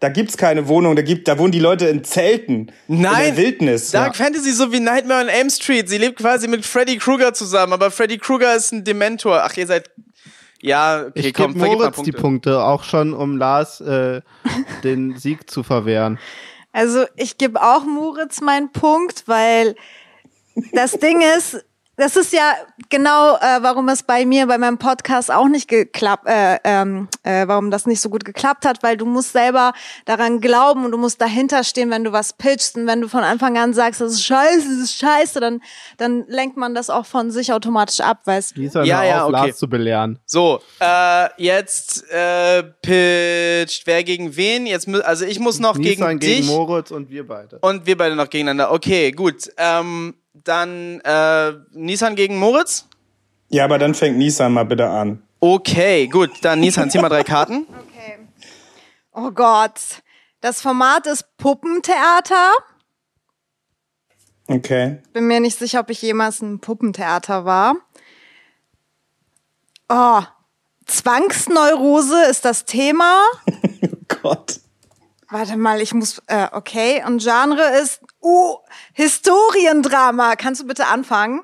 Da gibt's keine Wohnung, da gibt, da wohnen die Leute in Zelten. In Nein, der Wildnis. Dark Fantasy so wie Nightmare on Elm Street. Sie lebt quasi mit Freddy Krueger zusammen, aber Freddy Krueger ist ein Dementor. Ach, ihr seid. Ja, okay, Ich komm, gebe Moritz Punkte. die Punkte, auch schon, um Lars äh, [LAUGHS] den Sieg zu verwehren. Also ich gebe auch Moritz meinen Punkt, weil das Ding ist, das ist ja genau, äh, warum es bei mir, bei meinem Podcast auch nicht geklappt, äh, ähm, äh, warum das nicht so gut geklappt hat, weil du musst selber daran glauben und du musst dahinter stehen, wenn du was pitchst und wenn du von Anfang an sagst, das ist scheiße, das ist scheiße, dann, dann lenkt man das auch von sich automatisch ab, weißt du? Ja, ja, ja, auf, okay. Lars zu belehren. So, äh, jetzt äh, pitcht wer gegen wen? Jetzt also ich muss noch Nissan gegen gegen dich Moritz und wir beide. und wir beide noch gegeneinander. Okay, gut. Ähm, dann äh, Nissan gegen Moritz. Ja, aber dann fängt Nissan mal bitte an. Okay, gut. Dann Nissan, zieh mal drei [LAUGHS] Karten. Okay. Oh Gott. Das Format ist Puppentheater. Okay. Bin mir nicht sicher, ob ich jemals ein Puppentheater war. Oh, Zwangsneurose ist das Thema. [LAUGHS] Oh Gott. Warte mal, ich muss, äh, okay. Und Genre ist, uh, Historiendrama. Kannst du bitte anfangen?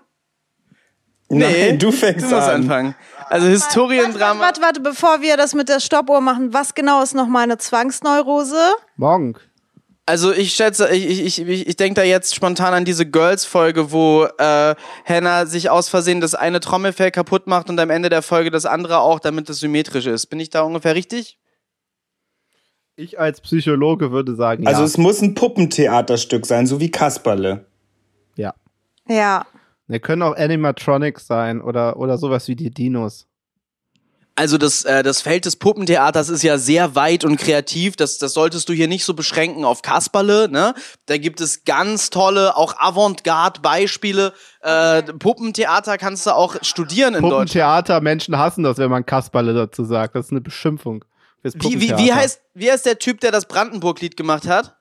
Nein, du fängst du musst an. anfangen. Also Historiendrama. Warte, warte, warte, bevor wir das mit der Stoppuhr machen, was genau ist noch meine Zwangsneurose? Morgen. Also ich schätze, ich, ich, ich, ich denke da jetzt spontan an diese Girls-Folge, wo äh, Hannah sich aus Versehen das eine Trommelfell kaputt macht und am Ende der Folge das andere auch, damit es symmetrisch ist. Bin ich da ungefähr richtig? Ich als Psychologe würde sagen, Also ja. es muss ein Puppentheaterstück sein, so wie Kasperle. ja. Ja. Ne, können auch Animatronics sein oder, oder sowas wie die Dinos. Also das, äh, das Feld des Puppentheaters ist ja sehr weit und kreativ. Das, das solltest du hier nicht so beschränken auf Kasperle. Ne? Da gibt es ganz tolle, auch Avantgarde-Beispiele. Äh, Puppentheater kannst du auch studieren in Deutschland. Puppentheater, Menschen hassen das, wenn man Kasperle dazu sagt. Das ist eine Beschimpfung. Wie, wie, wie, heißt, wie heißt der Typ, der das Brandenburg-Lied gemacht hat?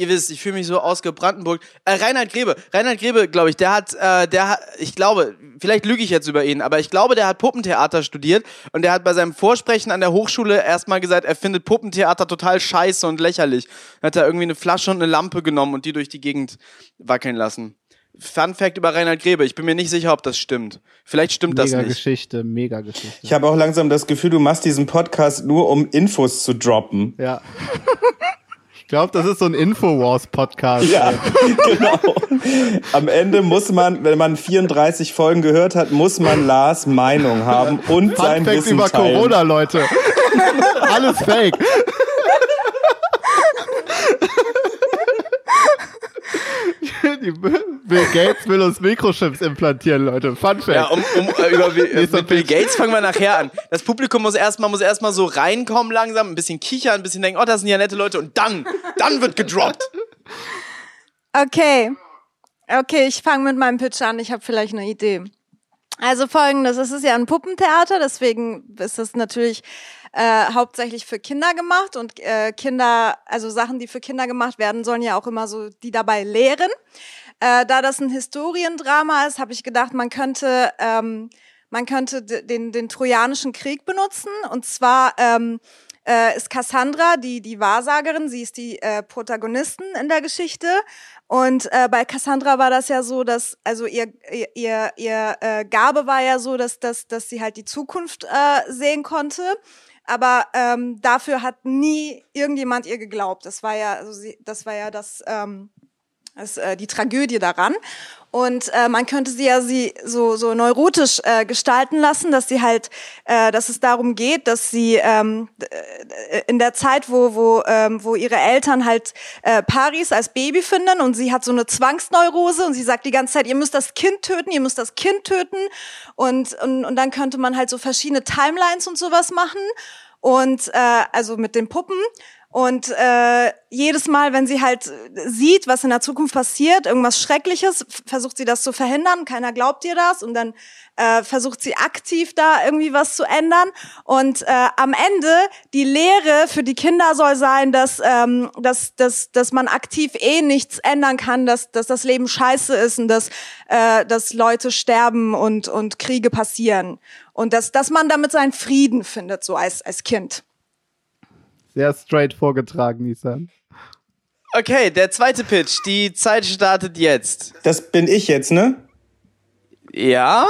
Ihr wisst, ich fühle mich so ausgebrandenburg. Äh, Reinhard Grebe. Reinhard Grebe, glaube ich, der hat, äh, der hat, ich glaube, vielleicht lüge ich jetzt über ihn, aber ich glaube, der hat Puppentheater studiert und der hat bei seinem Vorsprechen an der Hochschule erstmal gesagt, er findet Puppentheater total scheiße und lächerlich. Dann hat er irgendwie eine Flasche und eine Lampe genommen und die durch die Gegend wackeln lassen. Fun Fact über Reinhard Grebe. Ich bin mir nicht sicher, ob das stimmt. Vielleicht stimmt das Mega nicht. Geschichte, mega Geschichte. Ich habe auch langsam das Gefühl, du machst diesen Podcast nur, um Infos zu droppen. ja. Ich glaube, das ist so ein Infowars-Podcast. Ja, [LAUGHS] genau. Am Ende muss man, wenn man 34 Folgen gehört hat, muss man Lars Meinung haben und sein Fun Fact Wissen über teilen. Corona, Leute. Alles fake. Die Bill Gates will uns Mikrochips implantieren, Leute. Fun Fact. Ja, um, um äh, über Bill- [LAUGHS] äh, mit Bill. Gates fangen wir nachher an. Das Publikum muss erstmal muss erstmal so reinkommen langsam, ein bisschen kichern, ein bisschen denken, oh, das sind ja nette Leute und dann, dann wird gedroppt. Okay. Okay, ich fange mit meinem Pitch an. Ich habe vielleicht eine Idee. Also folgendes, es ist ja ein Puppentheater, deswegen ist es natürlich äh, hauptsächlich für Kinder gemacht und äh, Kinder, also Sachen, die für Kinder gemacht werden, sollen ja auch immer so die dabei lehren. Äh, da das ein Historiendrama ist, habe ich gedacht, man könnte ähm, man könnte den den trojanischen Krieg benutzen und zwar ähm, äh, ist Cassandra die die Wahrsagerin, sie ist die äh, Protagonistin in der Geschichte und äh, bei Cassandra war das ja so, dass also ihr ihr ihr, ihr äh, Gabe war ja so, dass dass dass sie halt die Zukunft äh, sehen konnte. Aber ähm, dafür hat nie irgendjemand ihr geglaubt. Das war ja, also sie, das war ja das, ähm, das äh, die Tragödie daran. Und äh, man könnte sie ja sie so so neurotisch äh, gestalten lassen, dass sie halt, äh, dass es darum geht, dass sie ähm, äh, in der Zeit, wo wo ähm, wo ihre Eltern halt äh, Paris als Baby finden und sie hat so eine Zwangsneurose und sie sagt die ganze Zeit, ihr müsst das Kind töten, ihr müsst das Kind töten. Und und, und dann könnte man halt so verschiedene Timelines und sowas machen. Und äh, also mit den Puppen und äh, jedes Mal, wenn sie halt sieht, was in der Zukunft passiert, irgendwas Schreckliches, versucht sie das zu verhindern. Keiner glaubt ihr das und dann äh, versucht sie aktiv da irgendwie was zu ändern. Und äh, am Ende die Lehre für die Kinder soll sein, dass ähm, dass, dass, dass man aktiv eh nichts ändern kann, dass, dass das Leben scheiße ist und dass, äh, dass Leute sterben und, und Kriege passieren. Und dass, dass man damit seinen Frieden findet, so als, als Kind. Sehr straight vorgetragen, Nissan. Okay, der zweite Pitch. Die Zeit startet jetzt. Das bin ich jetzt, ne? Ja?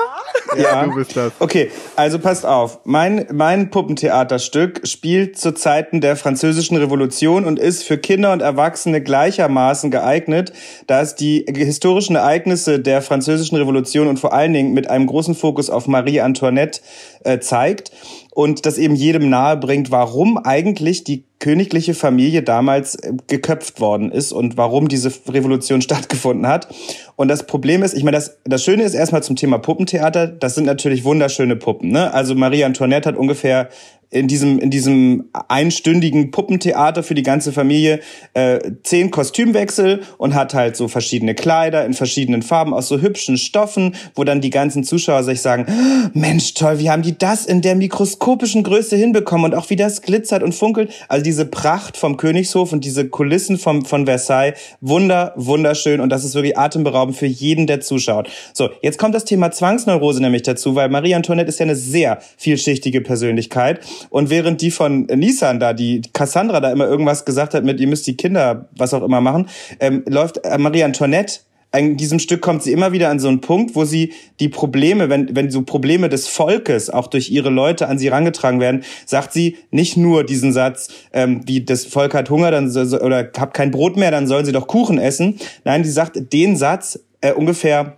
Ja, du bist das. Okay, also passt auf. Mein, mein Puppentheaterstück spielt zu Zeiten der Französischen Revolution und ist für Kinder und Erwachsene gleichermaßen geeignet, da es die historischen Ereignisse der Französischen Revolution und vor allen Dingen mit einem großen Fokus auf Marie Antoinette äh, zeigt und das eben jedem nahe bringt, warum eigentlich die königliche Familie damals äh, geköpft worden ist und warum diese Revolution [LAUGHS] stattgefunden hat. Und das Problem ist, ich meine, das, das Schöne ist erstmal zum Thema Puppentheater, das sind natürlich wunderschöne Puppen. Ne? Also Marie Antoinette hat ungefähr in diesem in diesem einstündigen Puppentheater für die ganze Familie äh, zehn Kostümwechsel und hat halt so verschiedene Kleider in verschiedenen Farben aus so hübschen Stoffen, wo dann die ganzen Zuschauer sich sagen, Mensch, toll, wie haben die das in der mikroskopischen Größe hinbekommen und auch wie das glitzert und funkelt. Also diese Pracht vom Königshof und diese Kulissen vom von Versailles, wunder wunderschön und das ist wirklich atemberaubend für jeden, der zuschaut. So, jetzt kommt das Thema Zwangsneurose nämlich dazu, weil Marie Antoinette ist ja eine sehr vielschichtige Persönlichkeit und während die von Nissan da, die Cassandra da immer irgendwas gesagt hat mit, ihr müsst die Kinder was auch immer machen, ähm, läuft äh, Marie Antoinette in diesem Stück kommt sie immer wieder an so einen Punkt, wo sie die Probleme, wenn, wenn so Probleme des Volkes auch durch ihre Leute an sie rangetragen werden, sagt sie nicht nur diesen Satz, ähm, wie das Volk hat Hunger dann so, oder hab kein Brot mehr, dann sollen sie doch Kuchen essen. Nein, sie sagt den Satz äh, ungefähr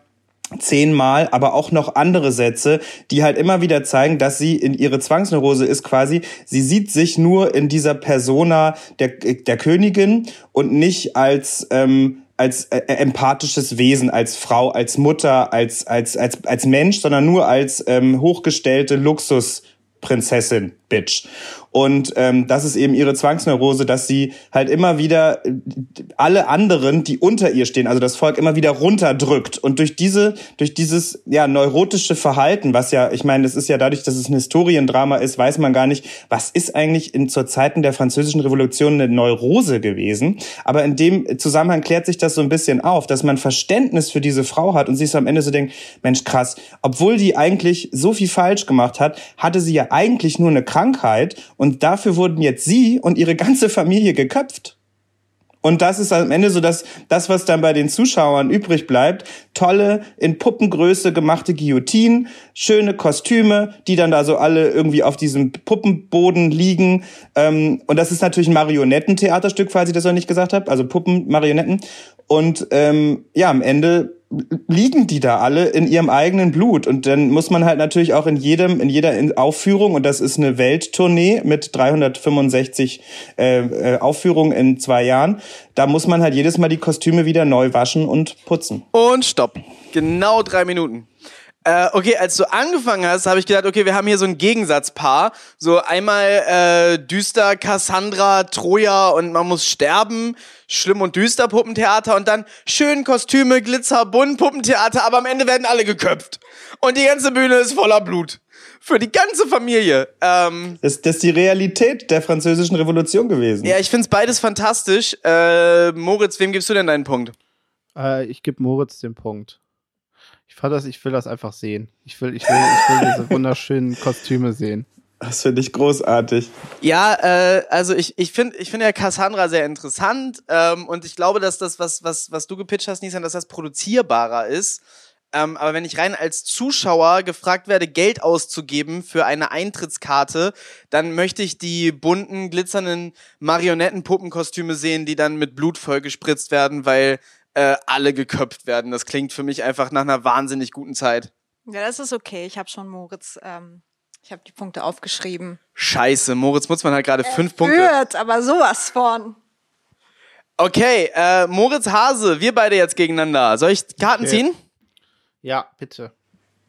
zehnmal, aber auch noch andere Sätze, die halt immer wieder zeigen, dass sie in ihre Zwangsneurose ist quasi, sie sieht sich nur in dieser Persona der, der Königin und nicht als ähm, als äh, empathisches Wesen, als Frau, als Mutter, als als als als Mensch, sondern nur als ähm, hochgestellte Luxusprinzessin, Bitch. Und ähm, das ist eben ihre Zwangsneurose, dass sie halt immer wieder äh, alle anderen, die unter ihr stehen, also das Volk immer wieder runterdrückt. Und durch diese, durch dieses ja neurotische Verhalten, was ja, ich meine, es ist ja dadurch, dass es ein Historiendrama ist, weiß man gar nicht, was ist eigentlich in zur Zeiten der Französischen Revolution eine Neurose gewesen. Aber in dem Zusammenhang klärt sich das so ein bisschen auf, dass man Verständnis für diese Frau hat und sich so am Ende so denkt, Mensch, krass, obwohl die eigentlich so viel falsch gemacht hat, hatte sie ja eigentlich nur eine Krankheit und dafür wurden jetzt sie und ihre ganze Familie geköpft. Und das ist am Ende so das, das, was dann bei den Zuschauern übrig bleibt. Tolle, in Puppengröße gemachte Guillotinen, schöne Kostüme, die dann da so alle irgendwie auf diesem Puppenboden liegen. Ähm, und das ist natürlich ein Marionettentheaterstück, falls ich das noch nicht gesagt habe. Also Puppen, Marionetten. Und ähm, ja, am Ende liegen die da alle in ihrem eigenen Blut. Und dann muss man halt natürlich auch in jedem in jeder Aufführung und das ist eine Welttournee mit 365 äh, äh, Aufführungen in zwei Jahren da muss man halt jedes Mal die Kostüme wieder neu waschen und putzen. Und stopp. Genau drei Minuten. Äh, okay, als du angefangen hast, habe ich gedacht, okay, wir haben hier so ein Gegensatzpaar. So einmal äh, düster Cassandra, Troja und man muss sterben, schlimm und düster Puppentheater und dann schön Kostüme, Glitzer, bunt Puppentheater, aber am Ende werden alle geköpft. Und die ganze Bühne ist voller Blut. Für die ganze Familie. Ähm, das, das ist die Realität der französischen Revolution gewesen. Ja, ich find's beides fantastisch. Äh, Moritz, wem gibst du denn deinen Punkt? Äh, ich gebe Moritz den Punkt. Ich fand das, ich will das einfach sehen. Ich will, ich will, ich will diese [LAUGHS] wunderschönen Kostüme sehen. Das finde ich großartig. Ja, äh, also ich, ich finde ich finde ja Cassandra sehr interessant ähm, und ich glaube, dass das, was, was, was du gepitcht hast, Nisan, dass das produzierbarer ist. Ähm, aber wenn ich rein als Zuschauer gefragt werde, Geld auszugeben für eine Eintrittskarte, dann möchte ich die bunten, glitzernden Marionettenpuppenkostüme sehen, die dann mit Blut vollgespritzt werden, weil äh, alle geköpft werden. Das klingt für mich einfach nach einer wahnsinnig guten Zeit. Ja, das ist okay. Ich habe schon Moritz, ähm, ich habe die Punkte aufgeschrieben. Scheiße, Moritz Mutzmann hat gerade fünf Punkte. Führt, aber sowas von. Okay, äh, Moritz Hase, wir beide jetzt gegeneinander. Soll ich Karten Okay. ziehen? Ja, bitte.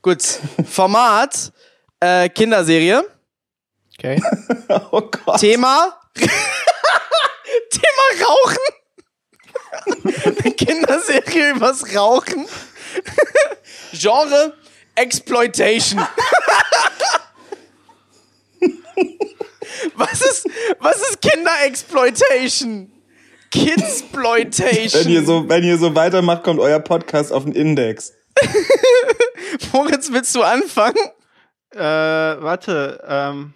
Gut. Format, äh, Kinderserie. Okay. [LAUGHS] Oh Gott. Thema. [LAUGHS] Thema Rauchen. Eine Kinderserie übers Rauchen. [LAUGHS] Genre Exploitation. [LAUGHS] was ist, was ist Kinderexploitation? Kidsploitation. Wenn ihr so, wenn ihr so weitermacht, kommt euer Podcast auf den Index. [LAUGHS] Moritz, willst du anfangen? Äh, warte, ähm.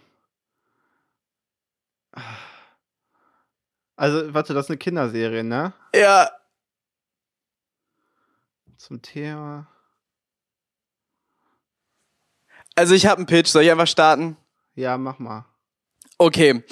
Also, warte, das ist eine Kinderserie, ne? Ja. Zum Thema. Also ich habe einen Pitch, soll ich einfach starten? Ja, mach mal. Okay.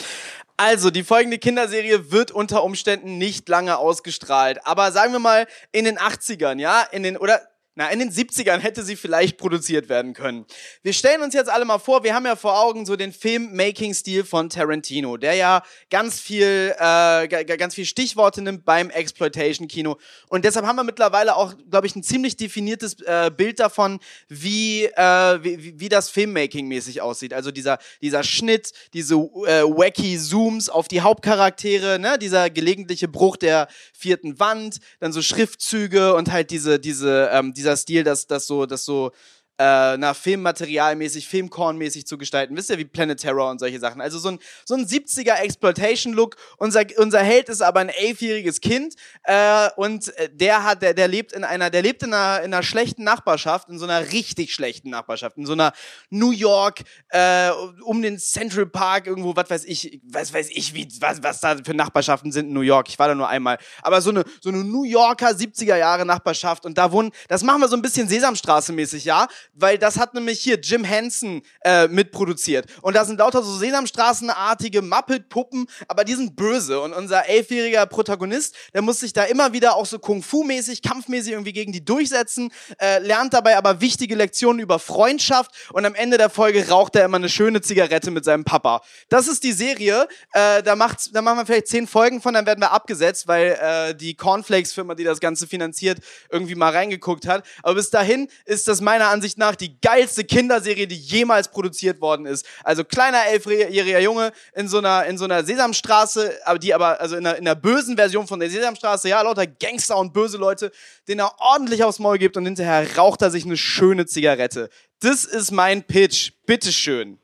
Also, die folgende Kinderserie wird unter Umständen nicht lange ausgestrahlt. Aber sagen wir mal in den 80ern, ja, in den, oder na, in den 70ern hätte sie vielleicht produziert werden können. Wir stellen uns jetzt alle mal vor, wir haben ja vor Augen so den Film-Making-Stil von Tarantino, der ja ganz viel, äh, ganz viel Stichworte nimmt beim Exploitation-Kino. Und deshalb haben wir mittlerweile auch, glaube ich, ein ziemlich definiertes äh, Bild davon, wie, äh, wie, wie das Filmmaking mäßig aussieht. Also dieser, dieser Schnitt, diese äh, wacky Zooms auf die Hauptcharaktere, ne, dieser gelegentliche Bruch der vierten Wand, dann so Schriftzüge und halt diese, diese, ähm, dieser Stil, dass das so, das so äh, na, Filmmaterialmäßig, Filmkornmäßig zu gestalten. Wisst ihr, wie Planet Terror und solche Sachen. Also so ein, so ein 70er Exploitation-Look. Unser, unser Held ist aber ein elfjähriges Kind äh, und äh, der hat, der, der lebt in einer, der lebt in einer, in einer schlechten Nachbarschaft, in so einer richtig schlechten Nachbarschaft, in so einer New York, äh, um den Central Park irgendwo, was weiß ich, was weiß ich, wie, was, was da für Nachbarschaften sind in New York. Ich war da nur einmal. Aber so eine, so eine New Yorker 70er Jahre Nachbarschaft und da wohnen, das machen wir so ein bisschen Sesamstraße-mäßig, ja? Weil das hat nämlich hier Jim Henson äh, mitproduziert. Und da sind lauter so Sesamstraßenartige Muppet-Puppen, aber die sind böse. Und unser elfjähriger Protagonist, der muss sich da immer wieder auch so Kung-Fu-mäßig, kampfmäßig irgendwie gegen die durchsetzen, äh, lernt dabei aber wichtige Lektionen über Freundschaft und am Ende der Folge raucht er immer eine schöne Zigarette mit seinem Papa. Das ist die Serie. Äh, da, macht's, da machen wir vielleicht zehn Folgen von, dann werden wir abgesetzt, weil äh, die Cornflakes-Firma, die das Ganze finanziert, irgendwie mal reingeguckt hat. Aber bis dahin ist das meiner Ansicht Ansicht nach die geilste Kinderserie, die jemals produziert worden ist. Also kleiner elfjähriger Junge in so einer, in so einer Sesamstraße, aber die aber, also in einer, in einer bösen Version von der Sesamstraße, ja, lauter Gangster und böse Leute, denen er ordentlich aufs Maul gibt und hinterher raucht er sich eine schöne Zigarette. Das ist mein Pitch. Bitteschön.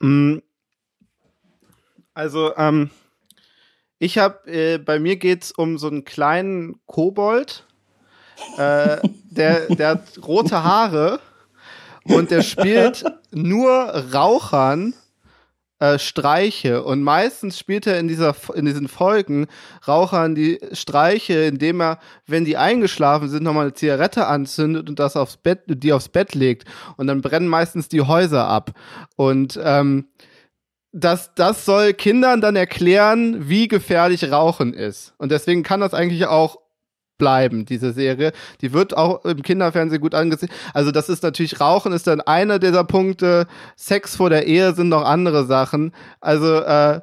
Mm. Also, ähm, ich habe, äh, bei mir geht's um so einen kleinen Kobold, äh, der, der hat rote Haare und der spielt nur Rauchern äh, Streiche. Und meistens spielt er in dieser in diesen Folgen Rauchern die Streiche, indem er, wenn die eingeschlafen sind, nochmal eine Zigarette anzündet und das aufs Bett, die aufs Bett legt. Und dann brennen meistens die Häuser ab. Und ähm, das, das soll Kindern dann erklären, wie gefährlich Rauchen ist. Und deswegen kann das eigentlich auch bleiben, diese Serie. Die wird auch im Kinderfernsehen gut angesehen. Also das ist natürlich, Rauchen ist dann einer dieser Punkte. Sex vor der Ehe sind noch andere Sachen. Also, äh,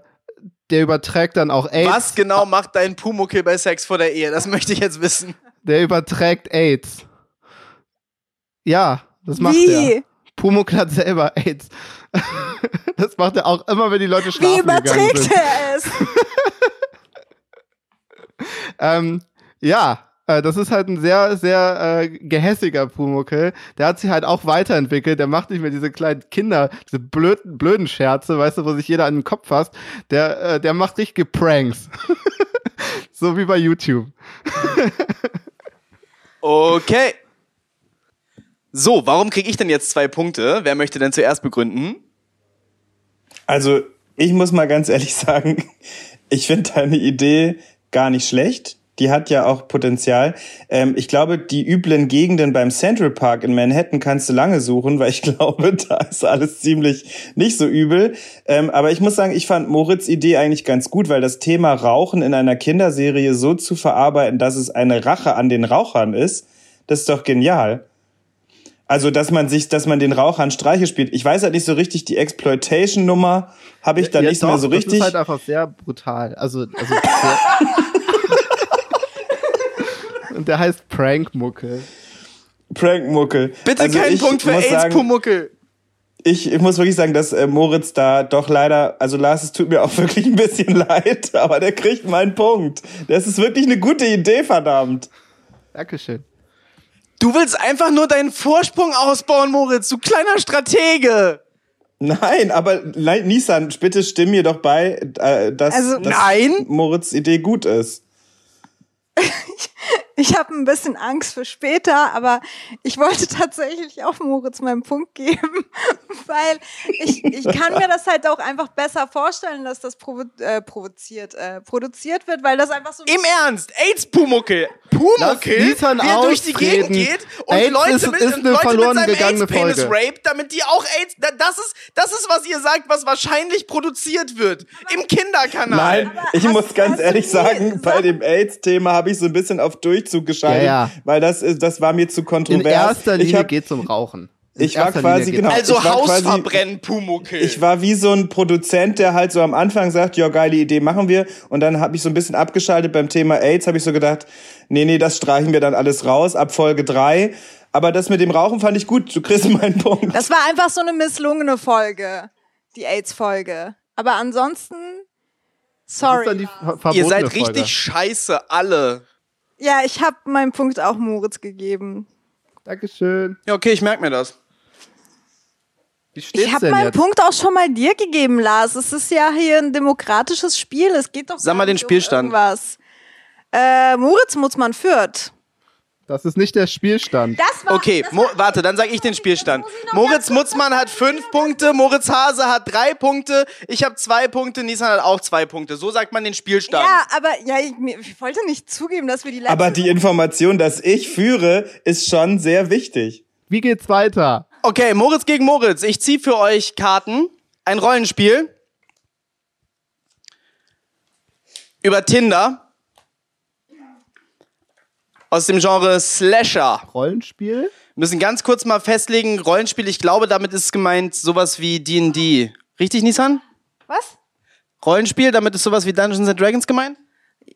der überträgt dann auch AIDS. Was genau macht dein Pumuckel bei Sex vor der Ehe? Das möchte ich jetzt wissen. Der überträgt AIDS. Ja, das macht Wie? er. Pumuckl hat selber AIDS. [LAUGHS] das macht er auch immer, wenn die Leute schlafen Wie überträgt er es? [LAUGHS] ähm, ja, das ist halt ein sehr, sehr äh, gehässiger Pumuckel. Der hat sich halt auch weiterentwickelt. Der macht nicht mehr diese kleinen Kinder, diese blöden, blöden Scherze, weißt du, wo sich jeder an den Kopf fasst. Der, äh, der macht richtige Pranks. [LAUGHS] so wie bei YouTube. okay. So, warum kriege ich denn jetzt zwei Punkte? Wer möchte denn zuerst begründen? Also, ich muss mal ganz ehrlich [LAUGHS] sagen, ich finde deine Idee gar nicht schlecht die hat ja auch Potenzial. Ähm, ich glaube, die üblen Gegenden beim Central Park in Manhattan kannst du lange suchen, weil ich [LAUGHS] glaube, da ist alles ziemlich nicht so übel. Ähm, aber ich muss sagen, ich fand Moritz Idee eigentlich ganz gut, weil das Thema Rauchen in einer Kinderserie so zu verarbeiten, dass es eine Rache an den Rauchern ist, das ist doch genial. Also, dass man sich, dass man den Rauchern Streiche spielt. Ich weiß halt nicht so richtig, die Exploitation-Nummer habe ich da ja, nicht doch, mehr so richtig. Das ist halt einfach sehr brutal. Also, also sehr [LAUGHS] Und der heißt Prankmuckel. Prankmuckel. Bitte also keinen Punkt für AIDS-Pumuckel. Ich, ich muss wirklich sagen, dass äh, Moritz da doch leider, also Lars, es tut mir auch [LAUGHS] wirklich ein bisschen leid, aber der kriegt meinen Punkt. Das ist wirklich eine gute Idee, verdammt. Dankeschön. Du willst einfach nur deinen Vorsprung ausbauen, Moritz, du kleiner Stratege. Nein, aber Nissan, bitte stimm mir doch bei, äh, dass, also, dass nein. Moritz Idee gut ist. [LAUGHS] Ich habe ein bisschen Angst für später, aber ich wollte [LAUGHS] tatsächlich auch Moritz meinen Punkt geben, [LAUGHS] weil ich, ich kann mir das halt auch einfach besser vorstellen, dass das provo äh, provoziert, äh, produziert wird, weil das einfach so. Im Ernst, AIDS Pumuckel. Pumuckel, Lisan wie er durch die. Gegend geht und AIDS Leute ist- mit, ist und eine Leute verloren mit seinem gegangene AIDS-Penis raped, damit die auch AIDS, da- das ist, das ist, was ihr sagt, was wahrscheinlich produziert wird. Im Kinderkanal. Nein, ich hast- muss ganz ehrlich sagen, bei dem AIDS-Thema habe ich so ein bisschen auf Durchzug geschaltet, Ja, ja. weil das ist, das war mir zu In kontrovers. erster ich Linie hab, geht's um Rauchen. In Ich war erster quasi, genau. also ich war Haus quasi- verbrennen, Pumuckel. ich war wie so ein Produzent, der halt so am Anfang sagt, ja, geile Idee, machen wir. Und dann habe ich so ein bisschen abgeschaltet beim Thema AIDS, habe ich so gedacht, nee, nee, das streichen wir dann alles raus ab Folge drei. Aber das mit dem Rauchen fand ich gut. Du kriegst [LAUGHS] meinen Punkt. Das war einfach so eine misslungene Folge, die AIDS-Folge. Aber ansonsten, sorry. ihr seid Folge. richtig scheiße, alle. Ja, ich habe meinen Punkt auch Moritz gegeben. Dankeschön. Ja, okay, ich merke mir das. Wie steht's Ich habe meinen jetzt? Punkt auch schon mal dir gegeben, Lars. Es ist ja hier ein demokratisches Spiel. Es geht doch Sag gar mal den nicht um Spielstand. irgendwas. Äh, Moritz Mutzmann führt. Das ist nicht der Spielstand. Das war, Okay, das Mo war- warte, dann sage ich den Spielstand. Moritz Mutzmann hat fünf Punkte, Moritz Hase hat drei Punkte, ich habe zwei Punkte, Nissan hat auch zwei Punkte. So sagt man den Spielstand. Ja, aber ja, ich, ich wollte nicht zugeben, dass wir die letzte Aber die Information, dass ich führe, ist schon sehr wichtig. Wie geht's weiter? Okay, Moritz gegen Moritz. Ich ziehe für euch Karten. Ein Rollenspiel. Über Tinder. Aus dem Genre Slasher. Rollenspiel? Wir müssen ganz kurz mal festlegen, Rollenspiel, ich glaube, damit ist gemeint sowas wie D&D. Richtig, Nissan? Was? Rollenspiel, damit ist sowas wie Dungeons and Dragons gemeint?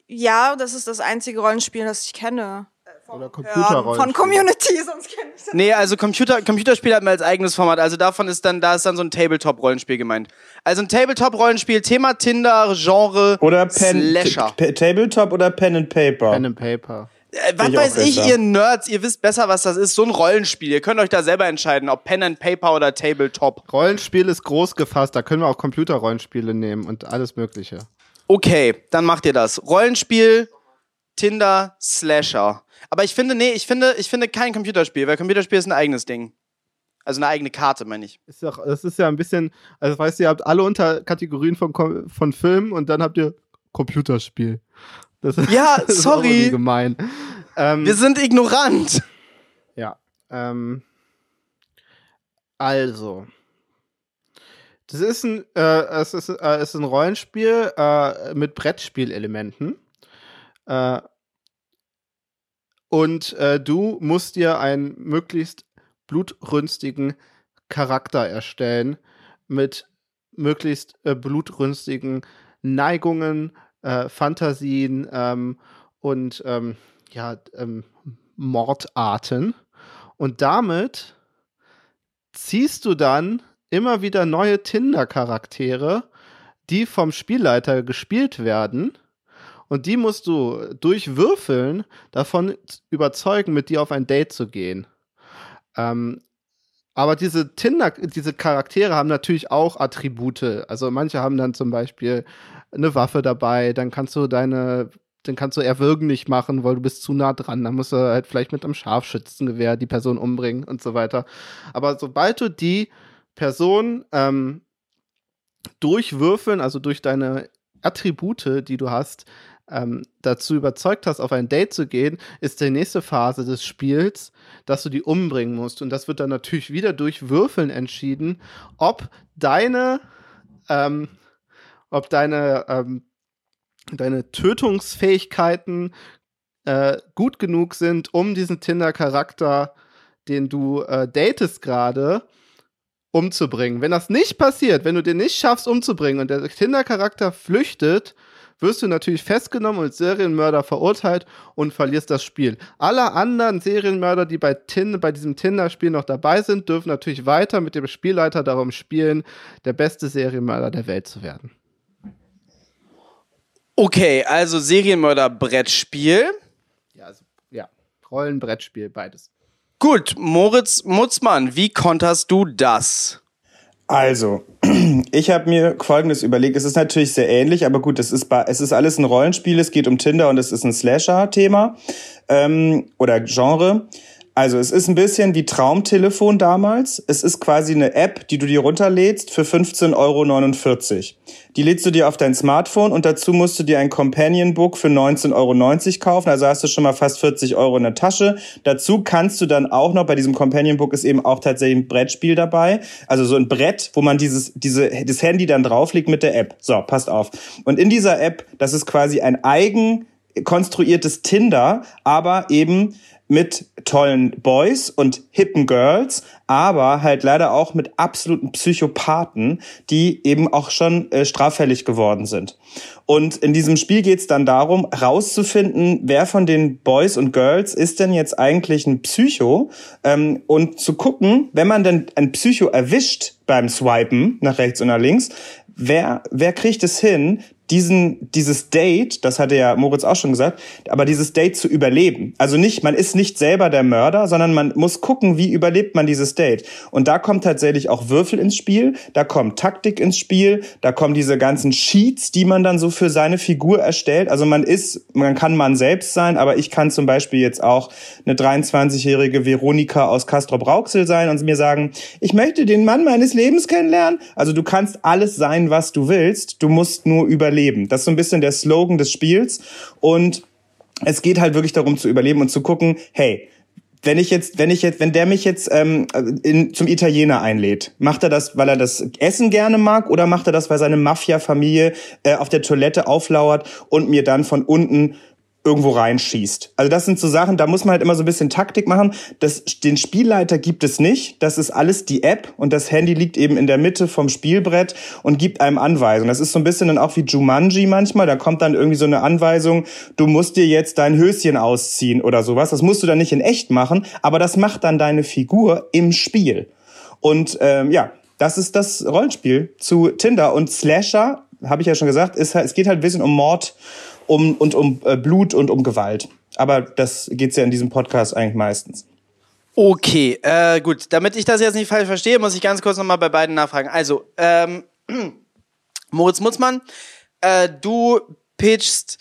Ja, das ist das einzige Rollenspiel, das ich kenne. Oder Ja, Computerrollenspiel? von Community, sonst kenne ich das. Nee, also Computer, Computerspiel hat man als eigenes Format. Also davon ist dann, da ist dann so ein Tabletop-Rollenspiel gemeint. Also ein Tabletop-Rollenspiel, Thema Tinder, Genre, Oder Pen, Slasher. Tabletop oder Pen and Paper. Pen and Paper. Äh, was ich weiß ich, besser. ihr Nerds, ihr wisst besser, was das ist. So ein Rollenspiel. Ihr könnt euch da selber entscheiden, ob Pen and Paper oder Tabletop. Rollenspiel ist groß gefasst, da können wir auch Computerrollenspiele nehmen und alles Mögliche. Okay, dann macht ihr das. Rollenspiel, Tinder, Slasher. Aber ich finde, nee, ich finde, ich finde kein Computerspiel, weil Computerspiel ist ein eigenes Ding. Also eine eigene Karte, meine ich. Ist ja, das ist ja ein bisschen, also weißt du, ihr habt alle Unterkategorien von, von Filmen und dann habt ihr Computerspiel. Das Ja, [LAUGHS] ist sorry. gemein. Ähm, Wir sind ignorant. Ja. Ähm, also. Das ist ein, äh, es ist, äh, ist ein Rollenspiel äh, mit Brettspielelementen. Äh, und äh, du musst dir einen möglichst blutrünstigen Charakter erstellen mit möglichst äh, blutrünstigen Neigungen, äh, Fantasien ähm, und ähm, ja, ähm, Mordarten. Und damit ziehst du dann immer wieder neue Tinder-Charaktere, die vom Spielleiter gespielt werden. Und die musst du durch Würfeln davon überzeugen, mit dir auf ein Date zu gehen. Ähm, aber diese Tinder, diese Charaktere haben natürlich auch Attribute. Also manche haben dann zum Beispiel eine Waffe dabei, dann kannst du deine, dann kannst du erwürgen nicht machen, weil du bist zu nah dran. Dann musst du halt vielleicht mit einem Scharfschützengewehr die Person umbringen und so weiter. Aber sobald du die Person ähm, durch Würfeln, also durch deine Attribute, die du hast, ähm, dazu überzeugt hast, auf ein Date zu gehen, ist die nächste Phase des Spiels, dass du die umbringen musst. Und das wird dann natürlich wieder durch Würfeln entschieden, ob deine, ähm, ob deine, ähm, deine Tötungsfähigkeiten äh, gut genug sind, um diesen Tinder-Charakter, den du äh, datest gerade, umzubringen. Wenn das nicht passiert, wenn du den nicht schaffst umzubringen und der Tinder-Charakter flüchtet, wirst du natürlich festgenommen und Serienmörder verurteilt und verlierst das Spiel. Alle anderen Serienmörder, die bei, Tin bei diesem Tinder-Spiel noch dabei sind, dürfen natürlich weiter mit dem Spielleiter darum spielen, der beste Serienmörder der Welt zu werden. Okay, also Serienmörder-Brettspiel. Ja, also, ja. Rollenbrettspiel, beides. Gut, Moritz Mutzmann, wie konterst du das? Also, [CLEARS THROAT] ich habe mir Folgendes überlegt. Es ist natürlich sehr ähnlich, aber gut, es ist, es ist alles ein Rollenspiel. Es geht um Tinder und es ist ein Slasher-Thema ähm, oder Genre. Also es ist ein bisschen wie Traumtelefon damals. Es ist quasi eine App, die du dir runterlädst für 15,49 Euro. Die lädst du dir auf dein Smartphone und dazu musst du dir ein Companion Book für 19,90 Euro kaufen. Also hast du schon mal fast 40 Euro in der Tasche. Dazu kannst du dann auch noch, bei diesem Companion Book ist eben auch tatsächlich ein Brettspiel dabei. Also so ein Brett, wo man dieses, diese, das Handy dann drauflegt mit der App. So, passt auf. Und in dieser App, das ist quasi ein eigen konstruiertes Tinder, aber eben mit tollen Boys und hippen Girls, aber halt leider auch mit absoluten Psychopathen, die eben auch schon äh, straffällig geworden sind. Und in diesem Spiel geht es dann darum, rauszufinden, wer von den Boys und Girls ist denn jetzt eigentlich ein Psycho ähm, und zu gucken, wenn man denn ein Psycho erwischt beim Swipen nach rechts und nach links, wer, wer kriegt es hin, diesen, dieses Date, das hatte ja Moritz auch schon gesagt, aber dieses Date zu überleben. Also nicht, man ist nicht selber der Mörder, sondern man muss gucken, wie überlebt man dieses Date. Und da kommt tatsächlich auch Würfel ins Spiel, da kommt Taktik ins Spiel, da kommen diese ganzen Sheets, die man dann so für seine Figur erstellt. Also man ist, man kann man selbst sein, aber ich kann zum Beispiel jetzt auch eine 23-jährige Veronika aus Castrop Rauxel sein und mir sagen, ich möchte den Mann meines Lebens kennenlernen. Also du kannst alles sein, was du willst. Du musst nur überleben überleben. Das ist so ein bisschen der Slogan des Spiels. Und es geht halt wirklich darum zu überleben und zu gucken, hey, wenn ich jetzt, wenn ich jetzt, wenn der mich jetzt ähm, in, zum Italiener einlädt, macht er das, weil er das Essen gerne mag, oder macht er das, weil seine Mafia-Familie äh, auf der Toilette auflauert und mir dann von unten irgendwo reinschießt. Also das sind so Sachen, da muss man halt immer so ein bisschen Taktik machen. Das, den Spielleiter gibt es nicht. Das ist alles die App und das Handy liegt eben in der Mitte vom Spielbrett und gibt einem Anweisungen. Das ist so ein bisschen dann auch wie Jumanji manchmal. Da kommt dann irgendwie so eine Anweisung, du musst dir jetzt dein Höschen ausziehen oder sowas. Das musst du dann nicht in echt machen, aber das macht dann deine Figur im Spiel. Und ähm, ja, das ist das Rollenspiel zu Tinder und Slasher, habe ich ja schon gesagt, ist, es geht halt ein bisschen um Mord um, und um äh, Blut und um Gewalt. Aber das geht's ja in diesem Podcast eigentlich meistens. Okay, äh, gut. Damit ich das jetzt nicht falsch verstehe, muss ich ganz kurz nochmal bei beiden nachfragen. Also, ähm, [CLEARS THROAT] Moritz Mutzmann, äh, du pitchst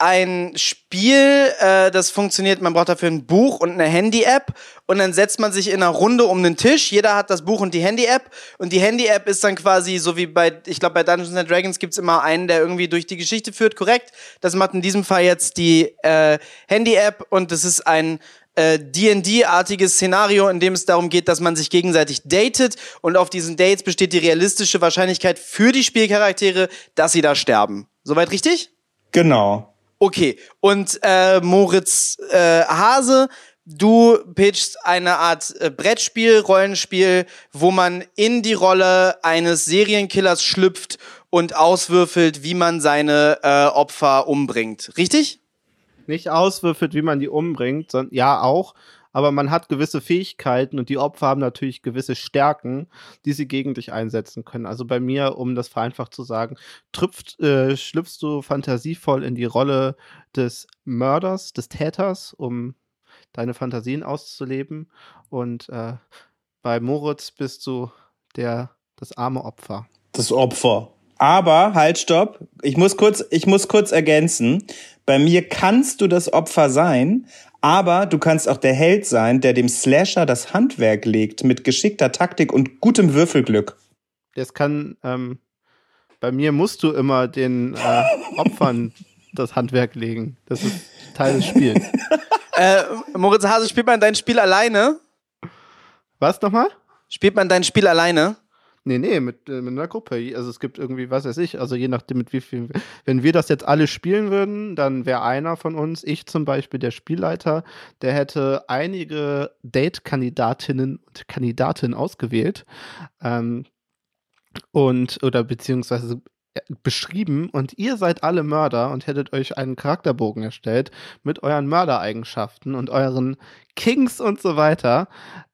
ein Spiel, äh, das funktioniert, man braucht dafür ein Buch und eine Handy-App und dann setzt man sich in einer Runde um den Tisch, jeder hat das Buch und die Handy-App und die Handy-App ist dann quasi so wie bei, ich glaube bei Dungeons and Dragons gibt's immer einen, der irgendwie durch die Geschichte führt, korrekt? Das macht in diesem Fall jetzt die äh, Handy-App und das ist ein äh, D&D-artiges Szenario, in dem es darum geht, dass man sich gegenseitig datet und auf diesen Dates besteht die realistische Wahrscheinlichkeit für die Spielcharaktere, dass sie da sterben. Soweit richtig? Genau. Okay, und äh, Moritz äh, Hase, du pitchst eine Art äh, Brettspiel, Rollenspiel, wo man in die Rolle eines Serienkillers schlüpft und auswürfelt, wie man seine äh, Opfer umbringt. Richtig? Nicht auswürfelt, wie man die umbringt, sondern ja auch, aber man hat gewisse Fähigkeiten und die Opfer haben natürlich gewisse Stärken, die sie gegen dich einsetzen können. Also bei mir, um das vereinfacht zu sagen, trüpft, äh, schlüpfst du fantasievoll in die Rolle des Mörders, des Täters, um deine Fantasien auszuleben. Und äh, bei Moritz bist du der, das arme Opfer. Das Opfer. Aber halt, stopp. Ich muss kurz, ich muss kurz ergänzen. Bei mir kannst du das Opfer sein, aber du kannst auch der Held sein, der dem Slasher das Handwerk legt mit geschickter Taktik und gutem Würfelglück. Das kann, ähm, bei mir musst du immer den äh, Opfern [LAUGHS] das Handwerk legen. Das ist Teil des Spiels. [LAUGHS] äh, Moritz Hase, spielt man dein Spiel alleine? Was nochmal? Spielt man dein Spiel alleine? Nee, nee, mit, äh, mit einer Gruppe. Also es gibt irgendwie, was weiß ich, also je nachdem, mit wie viel. Wenn wir das jetzt alle spielen würden, dann wäre einer von uns, ich zum Beispiel, der Spielleiter, der hätte einige Date-Kandidatinnen und Kandidaten ausgewählt. Ähm, und, oder beziehungsweise äh, beschrieben und ihr seid alle Mörder und hättet euch einen Charakterbogen erstellt mit euren Mördereigenschaften und euren Kings und so weiter,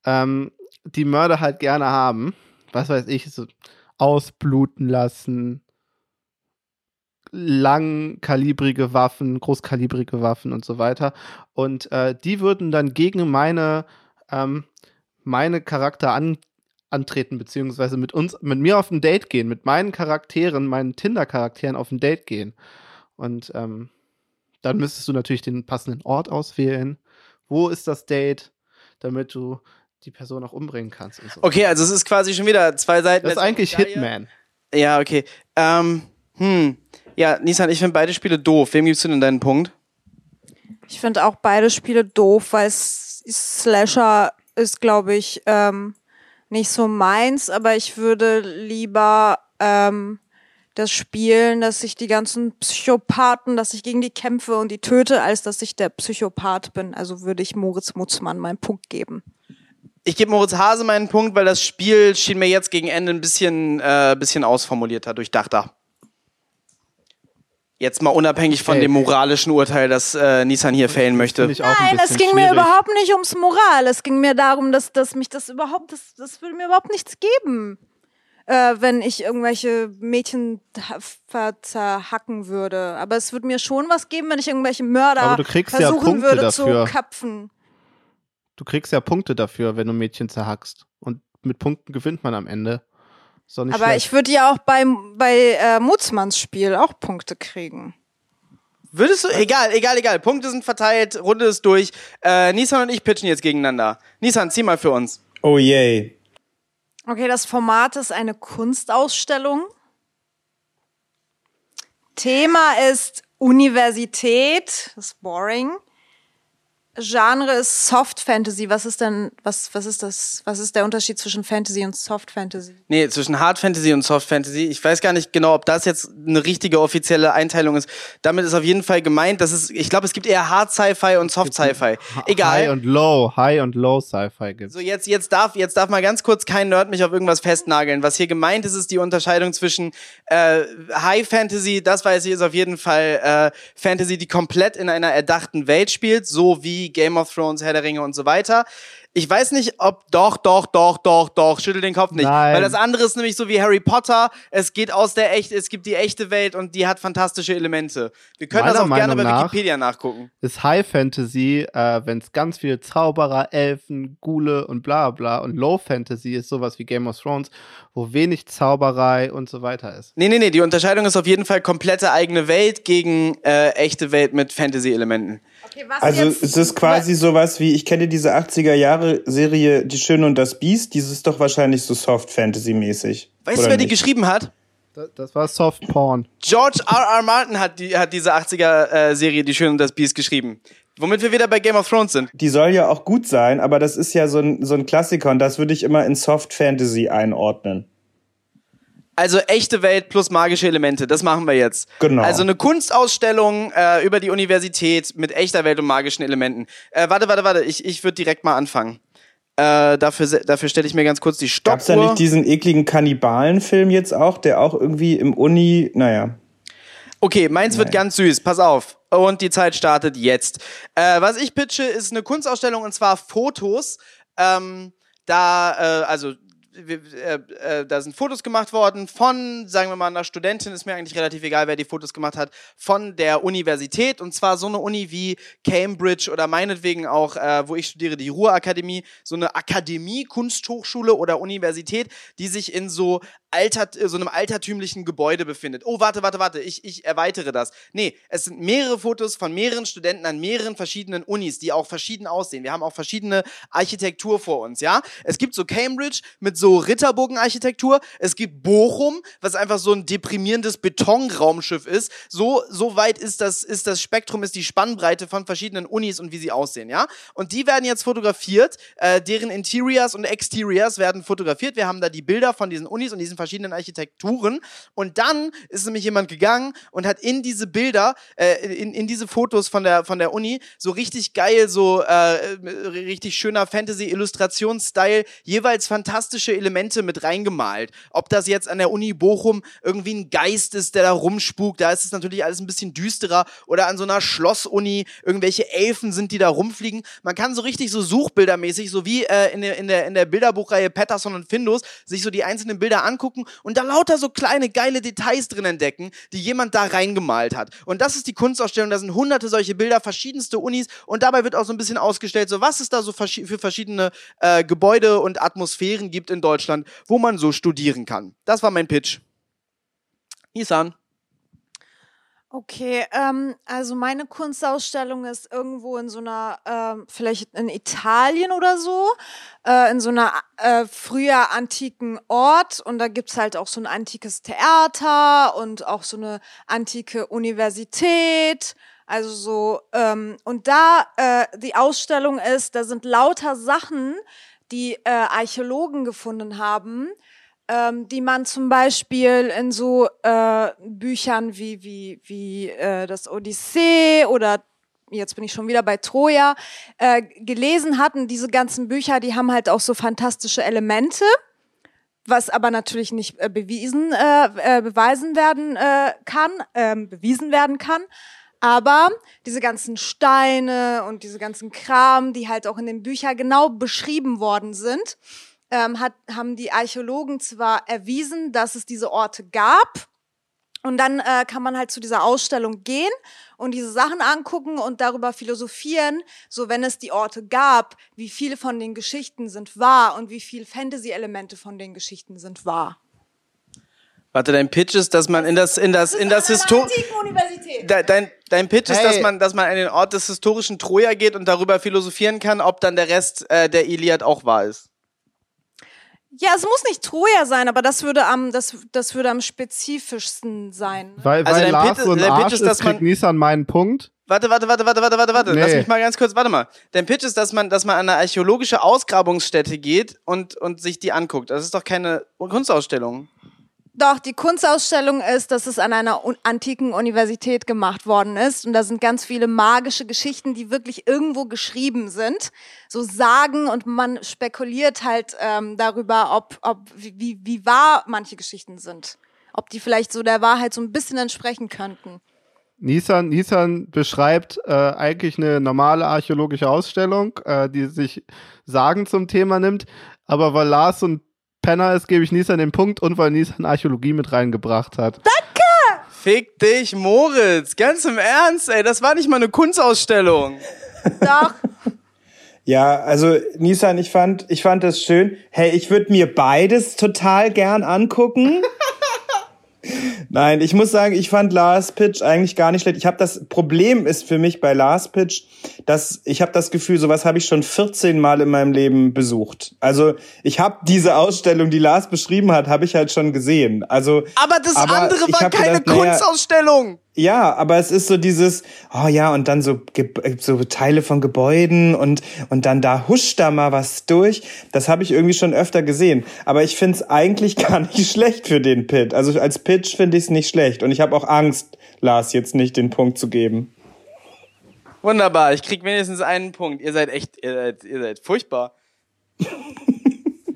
ähm, die Mörder halt gerne haben was weiß ich, so ausbluten lassen, langkalibrige Waffen, großkalibrige Waffen und so weiter. Und äh, die würden dann gegen meine, ähm, meine Charakter an, antreten, beziehungsweise mit uns, mit mir auf ein Date gehen, mit meinen Charakteren, meinen Tinder-Charakteren auf ein Date gehen. Und ähm, dann müsstest du natürlich den passenden Ort auswählen. Wo ist das Date, damit du die Person auch umbringen kannst und so. Okay, also es ist quasi schon wieder zwei Seiten. Das ist eigentlich. Hitman. Ja, okay. Ähm, hm. Ja, Nissan, ich finde beide Spiele doof. Wem gibst du denn deinen Punkt? Ich finde auch beide Spiele doof, weil S- Slasher ist, glaube ich, ähm, nicht so meins, aber ich würde lieber ähm, das spielen, dass ich die ganzen Psychopathen, dass ich gegen die kämpfe und die töte, als dass ich der Psychopath bin. Also würde ich Moritz Mutzmann meinen Punkt geben. Ich gebe Moritz Hase meinen Punkt, weil das Spiel schien mir jetzt gegen Ende ein bisschen, äh, bisschen ausformulierter, durchdachter. Jetzt mal unabhängig von dem moralischen Urteil, das äh, Nissan hier fällen möchte. Nein, es ging mir schwierig. überhaupt nicht ums Moral. Es ging mir darum, dass, dass mich das überhaupt, das, das würde mir überhaupt nichts geben, äh, wenn ich irgendwelche Mädchen zerhacken würde. Aber es würde mir schon was geben, wenn ich irgendwelche Mörder ja versuchen Punkte würde dafür. zu köpfen. Du kriegst ja Punkte dafür, wenn du Mädchen zerhackst. Und mit Punkten gewinnt man am Ende. Ist doch nicht Aber schlecht. ich würde ja auch bei, bei äh, Mutzmanns Spiel auch Punkte kriegen. Würdest du, egal, egal, egal. Punkte sind verteilt, Runde ist durch. Äh, Nissan und ich pitchen jetzt gegeneinander. Nissan, zieh mal für uns. Oh yay. Okay, das Format ist eine Kunstausstellung. Thema ist Universität. Das ist boring. Genre ist Soft Fantasy. Was ist denn, was, was ist das, was ist der Unterschied zwischen Fantasy und Soft Fantasy? Nee, zwischen Hard Fantasy und Soft Fantasy. Ich weiß gar nicht genau, ob das jetzt eine richtige offizielle Einteilung ist. Damit ist auf jeden Fall gemeint, dass es, ich glaube, es gibt eher Hard Sci-Fi und Soft Sci-Fi. Egal. High und Low, High und Low Sci-Fi gibt's. So, jetzt, jetzt darf, jetzt darf mal ganz kurz kein Nerd mich auf irgendwas festnageln. Was hier gemeint ist, ist die Unterscheidung zwischen äh, High Fantasy, das weiß ich, ist auf jeden Fall äh, Fantasy, die komplett in einer erdachten Welt spielt, so wie Game of Thrones, Herr der Ringe und so weiter. Ich weiß nicht, ob doch, doch, doch, doch, doch, schüttel den Kopf nicht. Nein. Weil das andere ist nämlich so wie Harry Potter. Es geht aus der echt, es gibt die echte Welt und die hat fantastische Elemente. Wir können das Meiner auch gerne bei Meinung nach- Wikipedia nachgucken. Ist High Fantasy, äh, wenn es ganz viele Zauberer, Elfen, Ghule und bla bla. Und Low Fantasy ist sowas wie Game of Thrones, wo wenig Zauberei und so weiter ist. Nee, nee, nee, die Unterscheidung ist auf jeden Fall komplette eigene Welt gegen äh, echte Welt mit Fantasy-Elementen. Okay, was Also jetzt, es ist quasi sowas wie, ich kenne diese 80er Jahre Serie Die Schöne und das Biest, dieses ist doch wahrscheinlich so Soft Fantasy mäßig. Weißt du, oder wer die nicht? geschrieben hat? Das, das war Soft Porn. George R. R. Martin hat, die, hat diese 80er-Serie Die Schöne und das Biest geschrieben. Womit wir wieder bei Game of Thrones sind. Die soll ja auch gut sein, aber das ist ja so ein, so ein Klassiker und das würde ich immer in Soft Fantasy einordnen. Also echte Welt plus magische Elemente, das machen wir jetzt. Genau. Also eine Kunstausstellung äh, über die Universität mit echter Welt und magischen Elementen. Äh, warte, warte, warte, ich, ich würde direkt mal anfangen. Äh, dafür dafür stelle ich mir ganz kurz die Gab's da Stoppuhr. nicht diesen ekligen Kannibalenfilm jetzt auch, der auch irgendwie im Uni, naja. Okay, meins wird ganz süß. Pass auf. Und die Zeit startet jetzt. Äh, was ich pitche, ist eine Kunstausstellung und zwar Fotos. Ähm, da, äh, also wir, äh, äh, da sind Fotos gemacht worden von, sagen wir mal, einer Studentin, ist mir eigentlich relativ egal, wer die Fotos gemacht hat, von der Universität. Und zwar so eine Uni wie Cambridge oder meinetwegen auch, äh, wo ich studiere, die Ruhrakademie, so eine Akademie, Kunsthochschule oder Universität, die sich in so alter, äh, so einem altertümlichen Gebäude befindet. Oh, warte, warte, warte, ich, ich erweitere das. Nee, es sind mehrere Fotos von mehreren Studenten an mehreren verschiedenen Unis, die auch verschieden aussehen. Wir haben auch verschiedene Architektur vor uns, ja? Es gibt so Cambridge mit so Ritterburgenarchitektur, es gibt Bochum, was einfach so ein deprimierendes Betonraumschiff ist. So, so weit ist das, ist das Spektrum, ist die Spannbreite von verschiedenen Unis und wie sie aussehen, ja? Und die werden jetzt fotografiert, äh, deren Interiors und Exteriors werden fotografiert. Wir haben da die Bilder von diesen Unis und diesen verschiedenen Architekturen. Und dann ist nämlich jemand gegangen und hat in diese Bilder, äh, in, in diese Fotos von der, von der Uni so richtig geil, so äh, richtig schöner Fantasy-Illustrationsstyle, jeweils fantastische Elemente mit reingemalt. Ob das jetzt an der Uni Bochum irgendwie ein Geist ist, der da rumspukt, da ist es natürlich alles ein bisschen düsterer. Oder an so einer Schlossuni irgendwelche Elfen sind, die da rumfliegen. Man kann so richtig so suchbildermäßig, so wie äh, in, der, in, der, in der Bilderbuchreihe Patterson und Findus, sich so die einzelnen Bilder angucken angucken und da lauter so kleine geile Details drin entdecken, die jemand da reingemalt hat. Und das ist die Kunstausstellung, da sind hunderte solche Bilder, verschiedenste Unis und dabei wird auch so ein bisschen ausgestellt, so was es da so für verschiedene äh, Gebäude und Atmosphären gibt in Deutschland, wo man so studieren kann. Das war mein Pitch. Isan. Okay, ähm, also meine Kunstausstellung ist irgendwo in so einer, ähm, vielleicht in Italien oder so, äh, in so einer äh, früher antiken Ort und da gibt's halt auch so ein antikes Theater und auch so eine antike Universität. Also so, ähm, und da äh, die Ausstellung ist, da sind lauter Sachen, die äh, Archäologen gefunden haben, ähm, die man zum Beispiel in so äh, Büchern wie wie wie äh, das Odyssee oder jetzt bin ich schon wieder bei Troja äh, gelesen hatten. Diese ganzen Bücher, die haben halt auch so fantastische Elemente, was aber natürlich nicht äh, bewiesen äh, äh, beweisen werden äh, kann, äh, bewiesen werden kann. Aber diese ganzen Steine und diese ganzen Kram, die halt auch in den Büchern genau beschrieben worden sind, ähm, hat, haben die Archäologen zwar erwiesen, dass es diese Orte gab, und dann äh, kann man halt zu dieser Ausstellung gehen und diese Sachen angucken und darüber philosophieren, so wenn es die Orte gab, wie viele von den Geschichten sind wahr und wie viel Fantasy-Elemente von den Geschichten sind wahr. Warte, dein Pitch ist, dass man in das in das, das in das Histor dein, dein Pitch hey. ist, dass man dass man an den Ort des historischen Troja geht und darüber philosophieren kann, ob dann der Rest äh, der Iliad auch wahr ist. Ja, es muss nicht Troja sein, aber das würde am, das, das würde am spezifischsten sein. Ne? Weil, also weil Lars Pit, so ein Arsch ist, dass man, Nissan meinen Punkt. Warte, warte, warte, warte, warte, warte, warte. Nee. Lass mich mal ganz kurz, warte mal. Dein Pitch ist, dass man, dass man an eine archäologische Ausgrabungsstätte geht und, und sich die anguckt. Das ist doch keine Kunstausstellung. Doch, die Kunstausstellung ist, dass es an einer antiken Universität gemacht worden ist. Und da sind ganz viele magische Geschichten, die wirklich irgendwo geschrieben sind. So Sagen und man spekuliert halt ähm, darüber, ob, ob wie, wie wahr manche Geschichten sind. Ob die vielleicht so der Wahrheit so ein bisschen entsprechen könnten. Nissan, Nissan beschreibt äh, eigentlich eine normale archäologische Ausstellung, äh, die sich Sagen zum Thema nimmt. Aber weil Lars und Penner ist, gebe ich Nissan den Punkt und weil Nissan Archäologie mit reingebracht hat. Danke! Fick dich, Moritz. Ganz im Ernst, ey. Das war nicht mal eine Kunstausstellung. Doch. Ja, also Nissan, ich fand, ich fand das schön. Hey, ich würde mir beides total gern angucken. Nein, ich muss sagen, ich fand Lars Pitch eigentlich gar nicht schlecht. Ich habe das Problem ist für mich bei Lars Pitch, dass ich habe das Gefühl, sowas habe ich schon 14 Mal in meinem Leben besucht. Also ich habe diese Ausstellung, die Lars beschrieben hat, habe ich halt schon gesehen. Also aber das aber andere war keine gedacht, Kunstausstellung. Ja, aber es ist so dieses, oh ja, und dann so, so Teile von Gebäuden und, und dann da huscht da mal was durch. Das habe ich irgendwie schon öfter gesehen. Aber ich finde es eigentlich [LAUGHS] gar nicht schlecht für den Pit. Also als Pitch finde ich es nicht schlecht. Und ich habe auch Angst, Lars jetzt nicht den Punkt zu geben. Wunderbar, ich krieg wenigstens einen Punkt. Ihr seid echt, ihr seid, ihr seid furchtbar. [LAUGHS]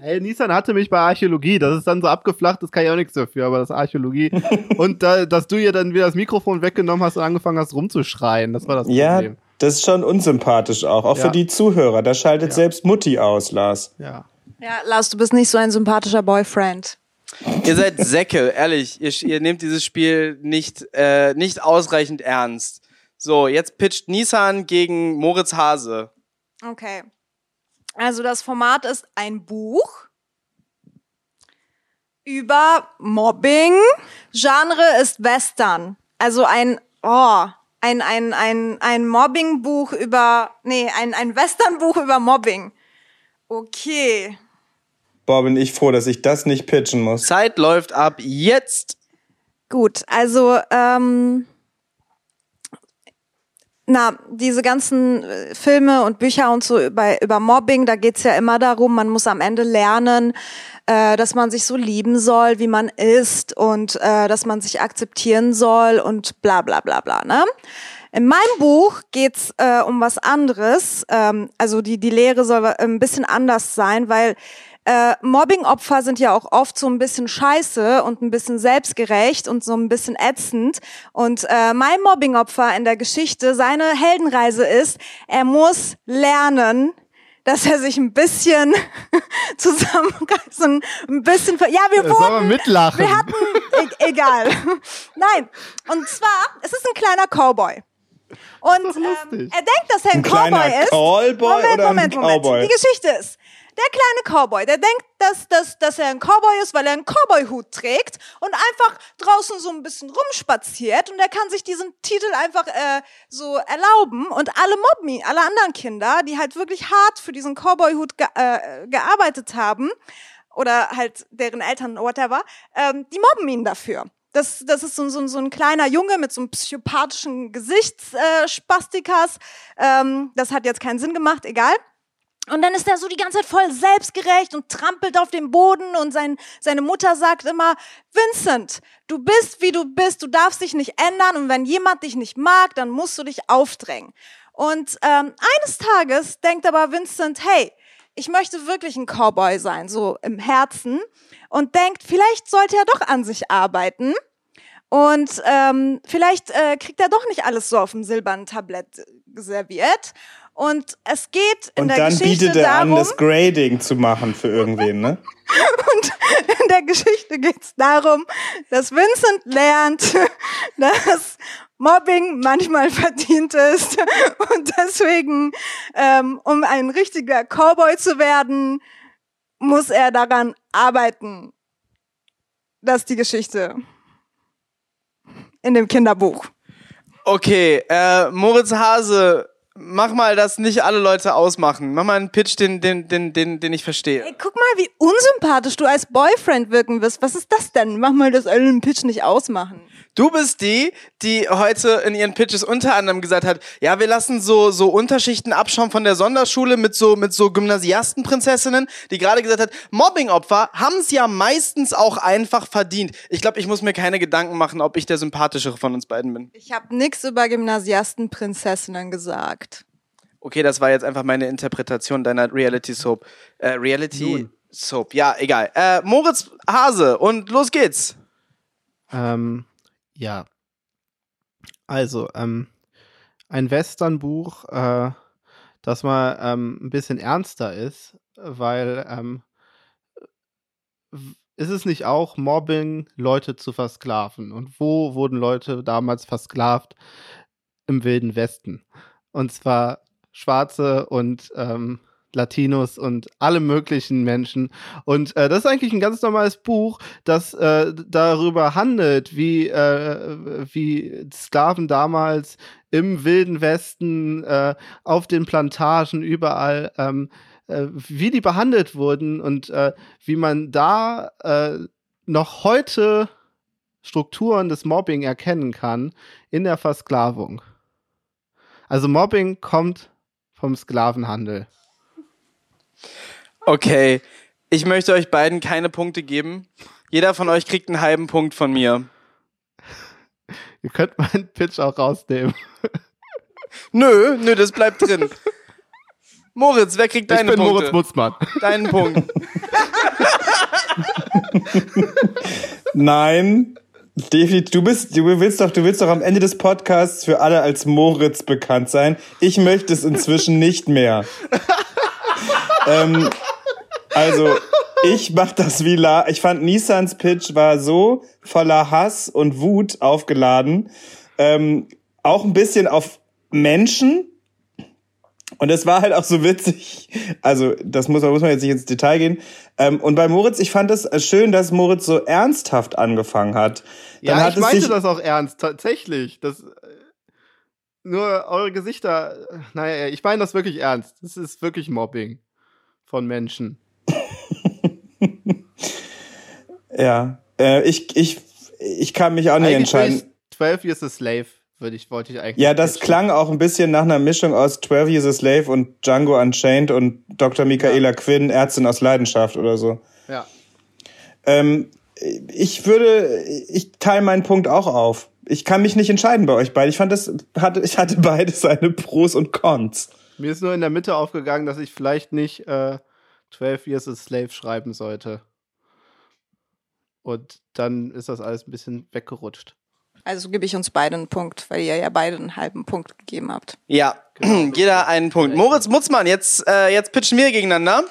Hey, Nissan hatte mich bei Archäologie. Das ist dann so abgeflacht, das kann ich auch nichts dafür, aber das ist Archäologie. [LAUGHS] und da, dass du ihr dann wieder das Mikrofon weggenommen hast und angefangen hast rumzuschreien, das war das ja, Problem. Ja, das ist schon unsympathisch auch, auch ja. für die Zuhörer. Da schaltet ja. selbst Mutti aus, Lars. Ja. Ja, Lars, du bist nicht so ein sympathischer Boyfriend. Ihr seid Säcke, ehrlich. Ihr, ihr nehmt dieses Spiel nicht, äh, nicht ausreichend ernst. So, jetzt pitcht Nissan gegen Moritz Hase. Okay. Also das Format ist ein Buch über Mobbing. Genre ist Western. Also ein, oh, ein, ein, ein, ein Mobbing-Buch über, nee, ein, ein Western-Buch über Mobbing. Okay. Boah, bin ich froh, dass ich das nicht pitchen muss. Zeit läuft ab jetzt. Gut, also ähm, na, diese ganzen äh, Filme und Bücher und so über, über Mobbing, da geht's ja immer darum, man muss am Ende lernen, äh, dass man sich so lieben soll, wie man ist und äh, dass man sich akzeptieren soll und bla bla bla bla. Ne? In meinem Buch geht's äh, um was anderes. Ähm, also die, die Lehre soll ein bisschen anders sein, weil äh, Mobbing-Opfer sind ja auch oft so ein bisschen scheiße und ein bisschen selbstgerecht und so ein bisschen ätzend. Und äh, mein Mobbing-Opfer in der Geschichte, seine Heldenreise ist, er muss lernen, dass er sich ein bisschen [LAUGHS] zusammenreißen, ein bisschen, ja, wir wurden, mitlachen? wir hatten, e egal. [LAUGHS] Nein. Und zwar, es ist ein kleiner Cowboy. Und ähm, er denkt, dass er ein, Ein Cowboy ist. Callboy Moment, Moment, Moment. Cowboy? Die Geschichte ist, der kleine Cowboy, der denkt, dass, dass, dass er ein Cowboy ist, weil er einen Cowboy-Hut trägt und einfach draußen so ein bisschen rumspaziert und er kann sich diesen Titel einfach äh, so erlauben und alle mobben alle anderen Kinder, die halt wirklich hart für diesen Cowboy-Hut ge äh, gearbeitet haben oder halt deren Eltern, whatever, ähm, die mobben ihn dafür. Das, das ist so, so, so ein kleiner Junge mit so einem psychopathischen Gesichtsspastikas. Äh, ähm, das hat jetzt keinen Sinn gemacht, egal. Und dann ist er so die ganze Zeit voll selbstgerecht und trampelt auf dem Boden und sein, seine Mutter sagt immer, Vincent, du bist wie du bist, du darfst dich nicht ändern und wenn jemand dich nicht mag, dann musst du dich aufdrängen. Und ähm, eines Tages denkt aber Vincent, hey, ich möchte wirklich ein Cowboy sein, so im Herzen und denkt, vielleicht sollte er doch an sich arbeiten. Und ähm, vielleicht äh, kriegt er doch nicht alles so auf dem silbernen Tablett serviert. Und es geht in Und der dann Geschichte bietet er darum, an, das Grading zu machen für irgendwen, ne? [LAUGHS] und in der Geschichte geht es darum, dass Vincent lernt, [LAUGHS] dass Mobbing manchmal verdient ist [LAUGHS] und deswegen, ähm, um ein richtiger Cowboy zu werden, muss er daran arbeiten. Das ist die Geschichte in dem Kinderbuch. Okay, äh, Moritz Hase, mach mal, dass nicht alle Leute ausmachen. Mach mal einen Pitch, den, den, den, den, den ich verstehe. Ey, guck mal, wie unsympathisch du als Boyfriend wirken wirst. Was ist das denn? Mach mal, dass alle den Pitch nicht ausmachen. Du bist die, die heute in ihren Pitches unter anderem gesagt hat, ja, wir lassen so, so Unterschichten abschauen von der Sonderschule mit so, mit so Gymnasiastenprinzessinnen, die gerade gesagt hat, Mobbingopfer haben es ja meistens auch einfach verdient. Ich glaube, ich muss mir keine Gedanken machen, ob ich der sympathischere von uns beiden bin. Ich habe nichts über Gymnasiastenprinzessinnen gesagt. Okay, das war jetzt einfach meine Interpretation deiner Reality Soap. Äh, Reality Nun. Soap, ja, egal. Äh, Moritz Hase und los geht's. Ähm, ja. Also, ähm, ein Westernbuch, äh, das mal ähm, ein bisschen ernster ist, weil ähm, ist es nicht auch Mobbing, Leute zu versklaven? Und wo wurden Leute damals versklavt? Im Wilden Westen. Und zwar Schwarze und ähm, Latinos und alle möglichen Menschen. Und äh, das ist eigentlich ein ganz normales Buch, das äh, darüber handelt, wie, äh, wie Sklaven damals im Wilden Westen, äh, auf den Plantagen, überall, ähm, äh, wie die behandelt wurden und äh, wie man da noch heute Strukturen des Mobbing erkennen kann in der Versklavung. Also Mobbing kommt vom Sklavenhandel. Okay, ich möchte euch beiden keine Punkte geben. Jeder von euch kriegt einen halben Punkt von mir. [LAUGHS] Ihr könnt meinen Pitch auch rausnehmen. [LAUGHS] Nö, nö, das bleibt drin. Moritz, wer kriegt ich deine bin Punkte? Moritz Mutzmann. [LAUGHS] Deinen Punkt. Nein. Definitiv, du bist, du willst doch, du willst doch am Ende des Podcasts für alle als Moritz bekannt sein. Ich möchte es inzwischen nicht mehr. [LAUGHS] ähm, also, ich mach das wie La. Ich fand Nissans Pitch war so voller Hass und Wut aufgeladen. Ähm, auch ein bisschen auf Menschen. Und es war halt auch so witzig. Also, das muss, muss man jetzt nicht ins Detail gehen. Ähm, und bei Moritz, ich fand es schön, dass Moritz so ernsthaft angefangen hat. Dann ja, hat ich meinte das auch ernst, tatsächlich. Das, äh, nur eure Gesichter, äh, naja, ich meine das wirklich ernst. Das ist wirklich Mobbing von Menschen. [LAUGHS] Ja, äh, ich, ich, ich kann mich auch nicht Eigentlich entscheiden. will ich 12 Years a Slave, würde ich, wollte ich eigentlich. Ja, das pitchen. klang auch ein bisschen nach einer Mischung aus 12 Years a Slave und Django Unchained und Dr. Michaela Quinn, Ärztin aus Leidenschaft oder so. Ja. Ähm, ich würde, ich teile meinen Punkt auch auf. Ich kann mich nicht entscheiden bei euch beiden. Ich fand das, hatte, ich hatte beide seine Pros und Cons. Mir ist nur in der Mitte aufgegangen, dass ich vielleicht nicht äh, 12 Years a Slave schreiben sollte. Und dann ist das alles ein bisschen weggerutscht. Also gebe ich uns beide einen Punkt, weil ihr ja beide einen halben Punkt gegeben habt. Ja, [CLEARS THROAT] Jeder einen Punkt. Moritz Mutzmann, jetzt, äh, jetzt pitchen wir gegeneinander.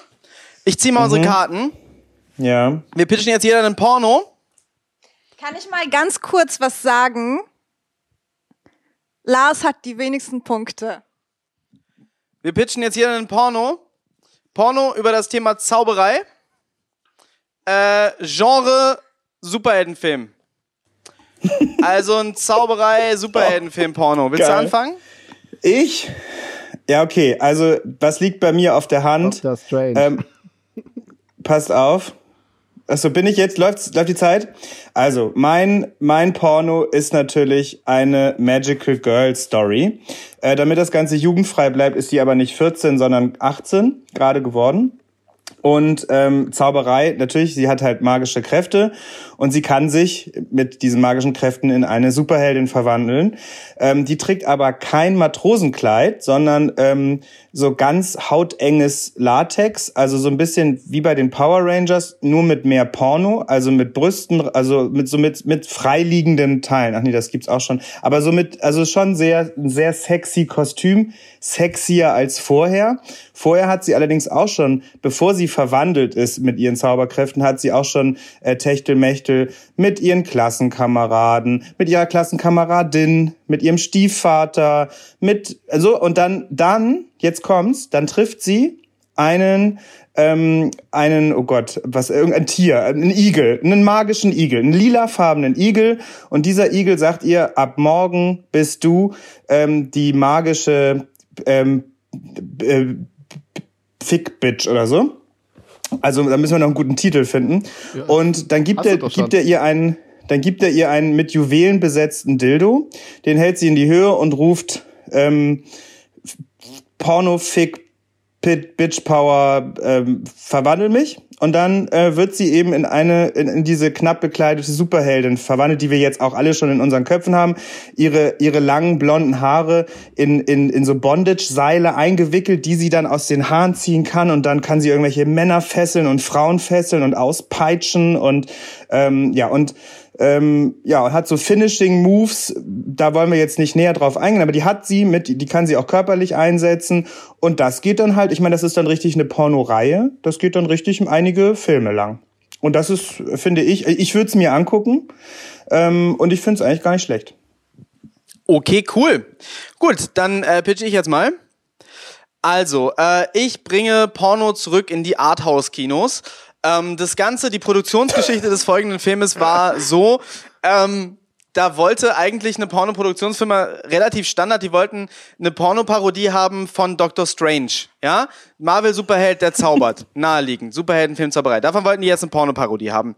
Ich ziehe mal unsere Karten. Ja. Wir pitchen jetzt jeder einen Porno. Kann ich mal ganz kurz was sagen? Lars hat die wenigsten Punkte. Wir pitchen jetzt jeder einen Porno. Porno über das Thema Zauberei. Äh, Genre Superheldenfilm. Also ein Zauberei Superheldenfilm Porno. Willst Geil. du anfangen? Ich? Ja, okay. Also, was liegt bei mir auf der Hand? Doctor Strange. Ähm, passt auf. Achso, bin ich jetzt? Läuft, läuft die Zeit? Also, mein, mein Porno ist natürlich eine Magical Girl Story. Äh, damit das Ganze jugendfrei bleibt, ist die aber nicht 14, sondern 18 gerade geworden. Und ähm, Zauberei, natürlich, sie hat halt magische Kräfte und sie kann sich mit diesen magischen Kräften in eine Superheldin verwandeln. Ähm, die trägt aber kein Matrosenkleid, sondern ähm, so ganz hautenges Latex, also so ein bisschen wie bei den Power Rangers, nur mit mehr Porno, also mit Brüsten, also mit so mit mit freiliegenden Teilen. Ach nee, das gibt's auch schon, aber so mit also schon sehr sehr sexy Kostüm, sexier als vorher. Vorher hat sie allerdings auch schon, bevor sie verwandelt ist mit ihren Zauberkräften, hat sie auch schon äh, Techtelmechtel mit ihren Klassenkameraden, mit ihrer Klassenkameradin, mit ihrem Stiefvater, mit also und dann dann jetzt kommt's, dann trifft sie einen ähm, einen oh Gott, was irgendein Tier, einen Igel, einen magischen Igel, einen lilafarbenen Igel und dieser Igel sagt ihr ab morgen bist du ähm, die magische ähm, äh, Fick-Bitch oder so. Also da müssen wir noch einen guten Titel finden. Und dann gibt er, gibt er ihr einen, dann gibt er ihr einen mit Juwelen besetzten Dildo. Den hält sie in die Höhe und ruft ähm, Porno, Fick, Pit, Bitch Power, ähm, verwandel mich. Und dann äh, wird sie eben in eine, in, in diese knapp bekleidete Superheldin verwandelt, die wir jetzt auch alle schon in unseren Köpfen haben. Ihre, ihre langen blonden Haare in, in, in so Bondage-Seile eingewickelt, die sie dann aus den Haaren ziehen kann. Und dann kann sie irgendwelche Männer fesseln und Frauen fesseln und auspeitschen und ähm, ja, und ähm, ja, hat so Finishing Moves, da wollen wir jetzt nicht näher drauf eingehen, aber die hat sie mit, die kann sie auch körperlich einsetzen und das geht dann halt, ich meine, das ist dann richtig eine Pornoreihe, das geht dann richtig einige Filme lang. Und das ist, finde ich, ich würde es mir angucken ähm, und ich finde es eigentlich gar nicht schlecht. Okay, cool. Gut, dann äh, pitche ich jetzt mal. Also, äh, ich bringe Porno zurück in die Arthouse-Kinos. Ähm, das Ganze, die Produktionsgeschichte des folgenden Filmes war so, ähm, da wollte eigentlich eine Pornoproduktionsfirma relativ Standard, die wollten eine Pornoparodie haben von Doctor Strange, ja? Marvel Superheld, der zaubert, [LAUGHS] naheliegend, Superheldenfilm Zauberei. Davon wollten die jetzt eine Pornoparodie haben.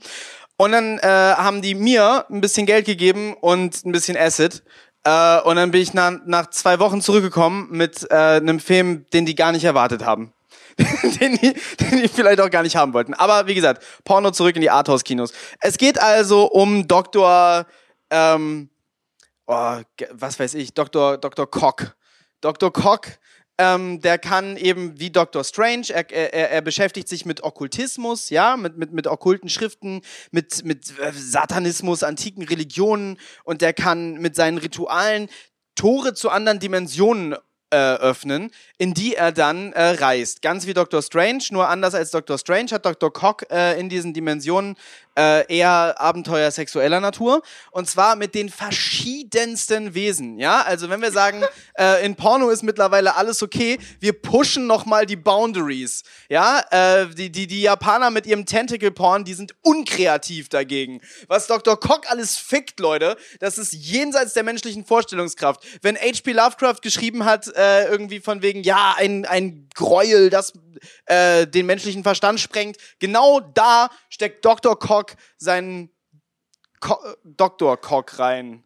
Und dann äh, haben die mir ein bisschen Geld gegeben und ein bisschen Acid. Äh, und dann bin ich nach, nach zwei Wochen zurückgekommen mit äh, einem Film, den die gar nicht erwartet haben. [LAUGHS] den, die, den die vielleicht auch gar nicht haben wollten. Aber wie gesagt, Porno zurück in die Arthouse-Kinos. Es geht also um Dr. Ähm, oh, was weiß ich, Dr. Dr. Cock. Dr. Cock, ähm, der kann eben wie Dr. Strange, er, er, er beschäftigt sich mit Okkultismus, ja, mit, mit, mit okkulten Schriften, mit, mit äh, Satanismus, antiken Religionen und der kann mit seinen Ritualen Tore zu anderen Dimensionen äh, öffnen, in die er dann äh, reist. Ganz wie Dr. Strange, nur anders als Dr. Strange hat Dr. Cock äh, in diesen Dimensionen äh, eher Abenteuer sexueller Natur. Und zwar mit den verschiedensten Wesen. Ja, also wenn wir sagen, [LAUGHS] äh, in Porno ist mittlerweile alles okay, wir pushen nochmal die Boundaries. Ja, äh, die, die, die Japaner mit ihrem Tentacle-Porn, die sind unkreativ dagegen. Was Dr. Cock alles fickt, Leute, das ist jenseits der menschlichen Vorstellungskraft. Wenn H.P. Lovecraft geschrieben hat, äh, irgendwie von wegen, ja, ein, ein Gräuel, das äh, den menschlichen Verstand sprengt, genau da steckt Dr. Cock seinen Ko Dr. Cock rein.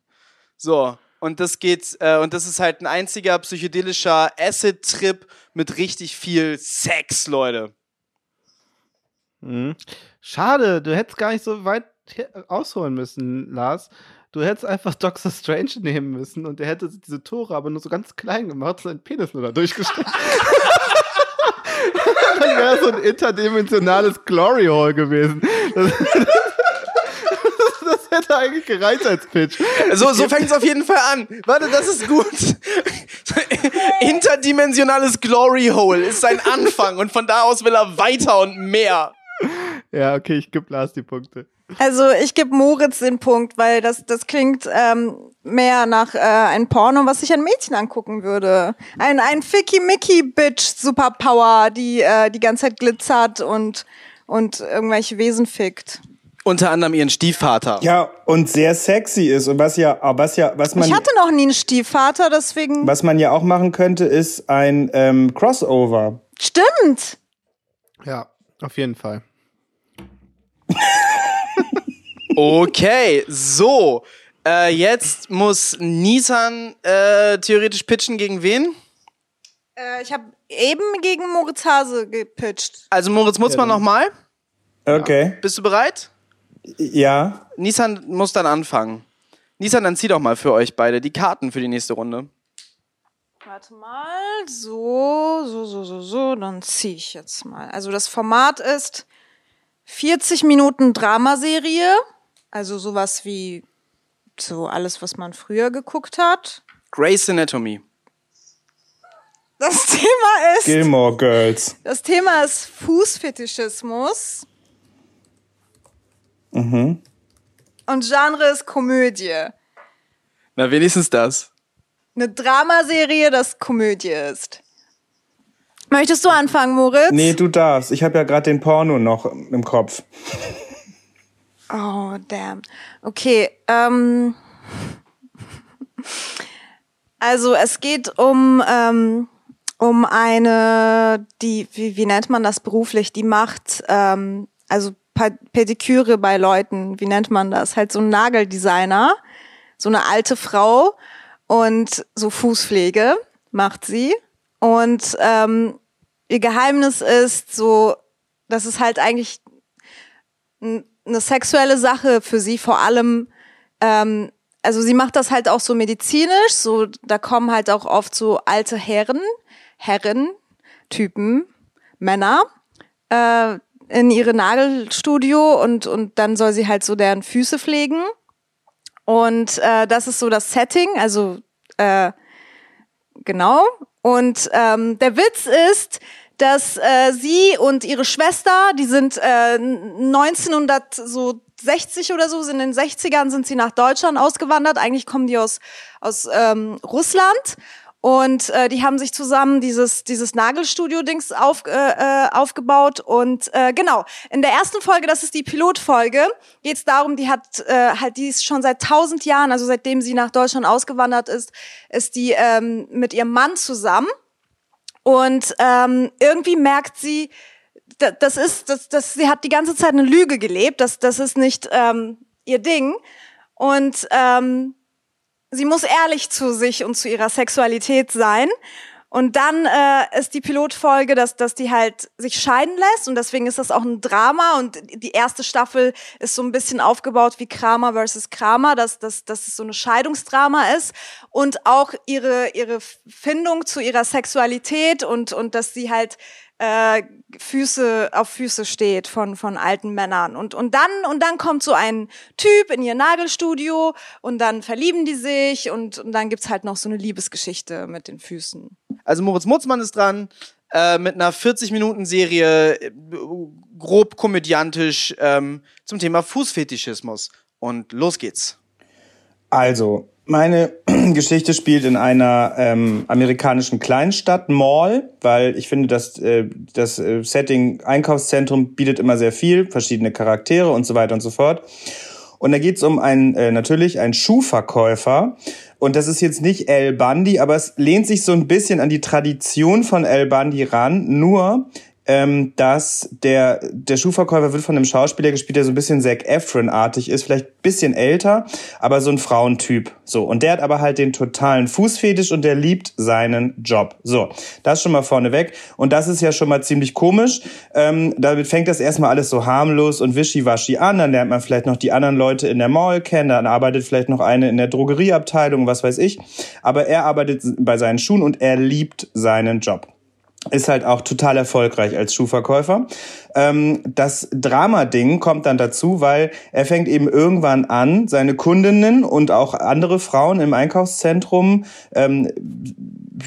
So. Und das geht, äh, und das ist halt ein einziger psychedelischer Acid-Trip mit richtig viel Sex, Leute. Mhm. Schade, du hättest gar nicht so weit ausholen müssen, Lars. Du hättest einfach Doctor Strange nehmen müssen und der hätte diese Tore aber nur so ganz klein gemacht, seinen Penis nur da durchgesteckt. [LAUGHS] Dann wäre so ein interdimensionales Glory Hole gewesen. Das, das hätte eigentlich gereicht als Pitch. So, so fängt es auf jeden Fall an. Warte, das ist gut. Interdimensionales Glory Hole ist sein Anfang und von da aus will er weiter und mehr. Ja, okay, ich gebe Lars die Punkte. Also ich gebe Moritz den Punkt, weil das, das klingt ähm, mehr nach äh, ein Porno, was sich ein Mädchen angucken würde. Ein, ein Ficky-Mickey-Bitch Superpower, die äh, die ganze Zeit glitzert und, und irgendwelche Wesen fickt. Unter anderem ihren Stiefvater. Ja, und sehr sexy ist. Und was ja, was ja, was man, Ich hatte noch nie einen Stiefvater, deswegen. was man ja auch machen könnte, ist ein ähm, Crossover. Stimmt! Ja, auf jeden Fall. Okay, so. Äh, jetzt muss Nissan äh, theoretisch pitchen gegen wen? Äh, ich habe eben gegen Moritz Hase gepitcht. Also Moritz Mutzmann Ja, nochmal. Okay. Bist du bereit? Ja. Nissan muss dann anfangen. Nissan, dann zieh doch mal für euch beide die Karten für die nächste Runde. Warte mal, so, so, so, so, so, dann ziehe ich jetzt mal. Also das Format ist 40 Minuten Dramaserie, also sowas wie so alles, was man früher geguckt hat. Grey's Anatomy. Das [LAUGHS] Thema ist, Gilmore Girls. das Thema ist Fußfetischismus. Mhm. Und Genre ist Komödie. Na, wenigstens das. Eine Dramaserie, das Komödie ist. Möchtest du anfangen, Moritz? Nee, du darfst. Ich habe ja gerade den Porno noch im Kopf. Oh, damn. Okay, ähm. Also es geht um, ähm, um eine, die, wie, wie nennt man das beruflich, die macht, ähm, also Pediküre bei Leuten, wie nennt man das? Halt so ein Nageldesigner, so eine alte Frau und so Fußpflege macht sie. Und ähm, ihr Geheimnis ist so, dass es halt eigentlich eine sexuelle Sache für sie vor allem ähm, also sie macht das halt auch so medizinisch so da kommen halt auch oft so alte Herren Herren Typen Männer äh, in ihre Nagelstudio und und dann soll sie halt so deren Füße pflegen. Und äh, das ist so das Setting also äh, genau und ähm, der Witz ist dass äh, sie und ihre Schwester, die sind äh, 1960 oder so, sind in den 60ern sind sie nach Deutschland ausgewandert. Eigentlich kommen die aus aus ähm, Russland und äh, die haben sich zusammen dieses dieses Nagelstudio-Dings auf, äh, äh, aufgebaut und äh, genau in der ersten Folge, das ist die Pilotfolge, geht es darum, die hat äh, halt die ist schon seit tausend Jahren, also seitdem sie nach Deutschland ausgewandert ist, ist die ähm, mit ihrem Mann zusammen. Und ähm, irgendwie merkt sie, da- das ist, das, das, sie hat die ganze Zeit eine Lüge gelebt. Das, das ist nicht ähm, ihr Ding. Und ähm, sie muss ehrlich zu sich und zu ihrer Sexualität sein. Und dann äh, ist die Pilotfolge, dass, dass die halt sich scheiden lässt. Und deswegen ist das auch ein Drama. Und die erste Staffel ist so ein bisschen aufgebaut wie Kramer versus Kramer, dass, dass, dass es so eine Scheidungsdrama ist. Und auch ihre, ihre Findung zu ihrer Sexualität und, und dass sie halt äh, Füße auf Füße steht von von alten Männern und und dann und dann kommt so ein Typ in ihr Nagelstudio und dann verlieben die sich und, und dann gibt's halt noch so eine Liebesgeschichte mit den Füßen. Also Moritz Mutzmann ist dran äh, mit einer 40-Minuten-Serie, äh, grob komödiantisch ähm, zum Thema Fußfetischismus. Und los geht's. Also, meine [CLEARS THROAT] Geschichte spielt in einer ähm, amerikanischen Kleinstadt, Mall, weil ich finde, dass äh, das äh, Setting Einkaufszentrum bietet immer sehr viel, verschiedene Charaktere und so weiter und so fort. Und da geht's um einen, äh, natürlich einen Schuhverkäufer. Und das ist jetzt nicht El Bundy, aber es lehnt sich so ein bisschen an die Tradition von El Bundy ran. Nur, ähm, dass der, der Schuhverkäufer wird von einem Schauspieler gespielt, der so ein bisschen Zac Efron-artig ist, vielleicht bisschen älter, aber so ein Frauentyp. So. Und der hat aber halt den totalen Fußfetisch und der liebt seinen Job. So. Das schon mal vorneweg. Und das ist ja schon mal ziemlich komisch. Ähm, damit fängt das erstmal alles so harmlos und wischiwaschi an. Dann lernt man vielleicht noch die anderen Leute in der Mall kennen. Dann arbeitet vielleicht noch eine in der Drogerieabteilung, was weiß ich. Aber er arbeitet bei seinen Schuhen und er liebt seinen Job. Ist halt auch total erfolgreich als Schuhverkäufer. Ähm, das Drama-Ding kommt dann dazu, weil er fängt eben irgendwann an, seine Kundinnen und auch andere Frauen im Einkaufszentrum ähm,